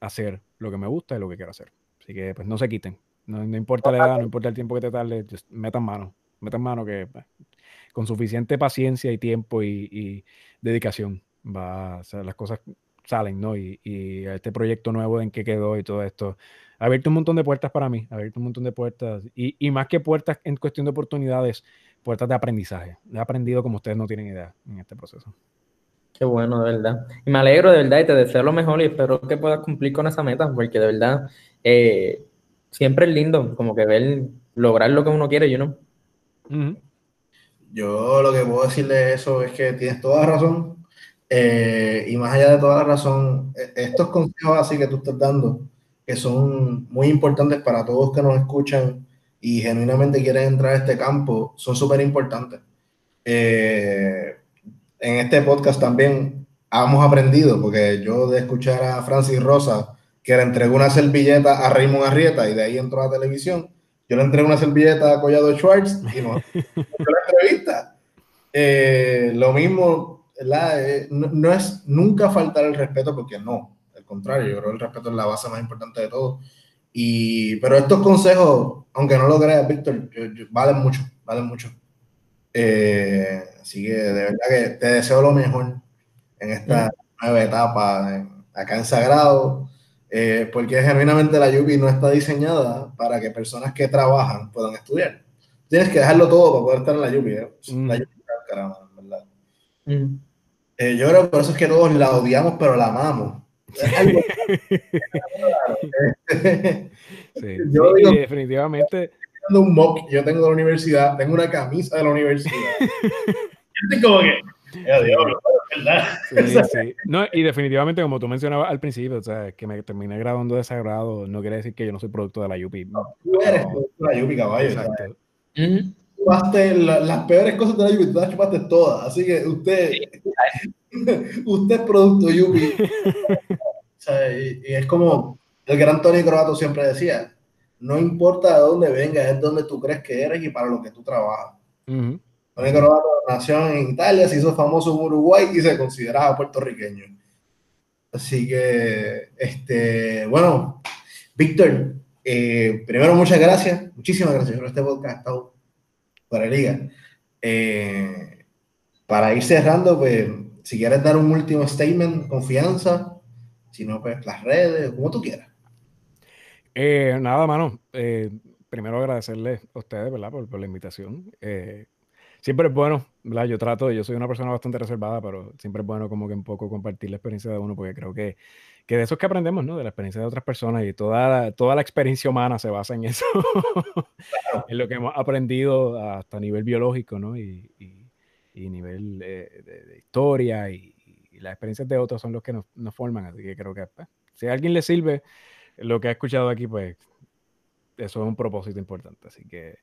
hacer lo que me gusta y lo que quiero hacer. Así que pues no se quiten. No, importa la edad, no importa el tiempo que te tarde, metan mano. Metan mano que pues, con suficiente paciencia y tiempo y, dedicación va, las cosas salen, ¿no? Y, este proyecto nuevo en que quedó y todo esto ha abierto un montón de puertas para mí, ha abierto un montón de puertas y, más que puertas en cuestión de oportunidades, puertas de aprendizaje. He aprendido como ustedes no tienen idea en este proceso. Qué bueno, de verdad. Y me alegro de verdad y te deseo lo mejor y espero que puedas cumplir con esa meta, porque de verdad eh, siempre es lindo, como que ver, lograr lo que uno quiere, yo no. Yo lo que puedo decirle de eso es que tienes toda razón. Eh, y más allá de toda la razón, e, estos consejos así que tú estás dando, que son muy importantes para todos que nos escuchan y genuinamente quieren entrar a este campo, son súper importantes. Eh, en este podcast también hemos aprendido, porque yo de escuchar a Francis Rosa, que le entregó una servilleta a Raymond Arrieta y de ahí entró a la televisión. Yo le entregué una servilleta a Collado Schwartz y no, la entrevista. Eh, lo mismo, eh, no, es nunca faltar el respeto porque no, al contrario, yo creo que el respeto es la base más importante de todo. Y, pero estos consejos, aunque no lo creas, Víctor, valen mucho, valen mucho. Eh, así que de verdad que te deseo lo mejor en esta mm. nueva etapa acá en Sagrado. Eh, porque genuinamente la Yupi no está diseñada para que personas que trabajan puedan estudiar. Tienes que dejarlo todo para poder estar en la Yupi. ¿eh? Mm. La Yupi, caramba, ¿verdad? Mm. Eh, yo creo que por eso es que todos la odiamos, pero la amamos. sí, yo digo, definitivamente. Un mock, yo tengo de la universidad, tengo una camisa de la universidad. es como que No, y definitivamente, como tú mencionabas al principio, o sea, que me terminé graduando de sagrado, no quiere decir que yo no soy producto de la Yupi. tú eres producto de la Yupi, caballo. Exacto. Chupaste las peores cosas de la Yupi, tú las chupaste todas. Así que usted, usted es producto Yupi. o sea, y, es como el gran Tony Croato siempre decía: no importa de dónde venga, es donde tú crees que eres y para lo que tú trabajas. Tony Croato nació en Italia, se hizo famoso en Uruguay y se consideraba puertorriqueño. Así que, este, bueno, Víctor, eh, primero muchas gracias, muchísimas gracias por este podcast, para Liga. Eh, para ir cerrando, pues, si quieres dar un último statement, confianza, si no, pues las redes, como tú quieras. Eh, nada, mano. primero agradecerle a ustedes, ¿verdad? Por, por la invitación siempre es bueno, ¿verdad? Yo trato, yo soy una persona bastante reservada, pero siempre es bueno como que un poco compartir la experiencia de uno, porque creo que, que de eso es que aprendemos, ¿no? De la experiencia de otras personas y toda la, toda la experiencia humana se basa en eso, en lo que hemos aprendido hasta nivel biológico, ¿no? Y, y, nivel eh, de, historia y, las experiencias de otros son los que nos, nos forman, así que creo que pues, si a alguien le sirve lo que ha escuchado aquí, pues eso es un propósito importante, así que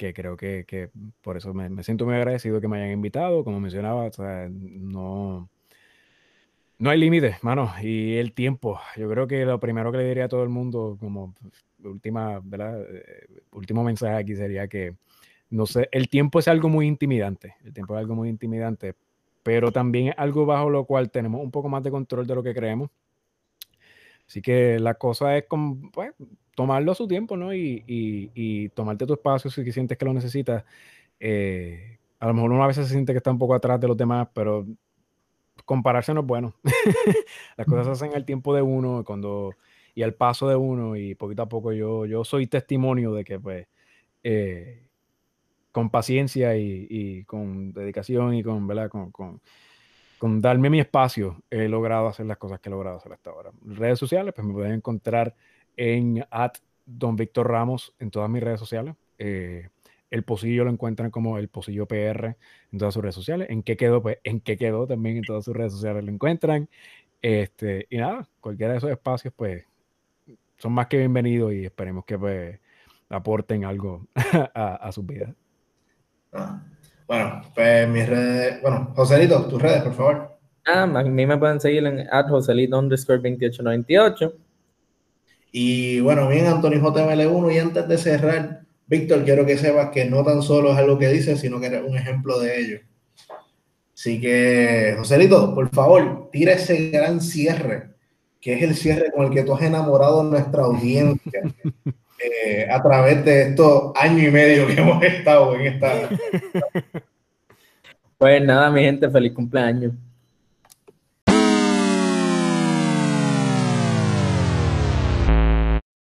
que creo que, que por eso me, me, siento muy agradecido que me hayan invitado. Como mencionaba, o sea, no, no hay límites, mano. Y el tiempo. Yo creo que lo primero que le diría a todo el mundo, como última, ¿verdad? Eh, último mensaje aquí sería que, no sé, el tiempo es algo muy intimidante. El tiempo es algo muy intimidante, pero también es algo bajo lo cual tenemos un poco más de control de lo que creemos. Así que la cosa es como, pues, tomarlo a su tiempo, ¿no? Y, y, tomarte tu espacio si sientes que lo necesitas. Eh, a lo mejor uno a veces se siente que está un poco atrás de los demás, pero compararse no es bueno. Las cosas se hacen al tiempo de uno cuando, y al paso de uno y poquito a poco yo, yo soy testimonio de que pues eh, con paciencia y, con dedicación y con, ¿verdad? Con, con, darme mi espacio, he logrado hacer las cosas que he logrado hacer hasta ahora. Redes sociales, pues me pueden encontrar en at Ramos en todas mis redes sociales. Eh, el Pocillo lo encuentran como el Pocillo PR en todas sus redes sociales. ¿En qué quedó? Pues en qué quedó también en todas sus redes sociales lo encuentran. Este, y nada, cualquiera de esos espacios, pues, son más que bienvenidos y esperemos que pues, aporten algo a, a sus vidas. Ah, bueno, pues mis redes, bueno, Joselito, tus redes, por favor. Ah, a mí me pueden seguir en Joselito underscore 2898. Y bueno, bien, Antonio JML1. Y antes de cerrar, Víctor, quiero que sepas que no tan solo es algo que dices, sino que eres un ejemplo de ello. Así que, Joselito, por favor, tira ese gran cierre, que es el cierre con el que tú has enamorado a nuestra audiencia. Eh, a través de estos años y medio que hemos estado en esta. Pues nada, mi gente, feliz cumpleaños.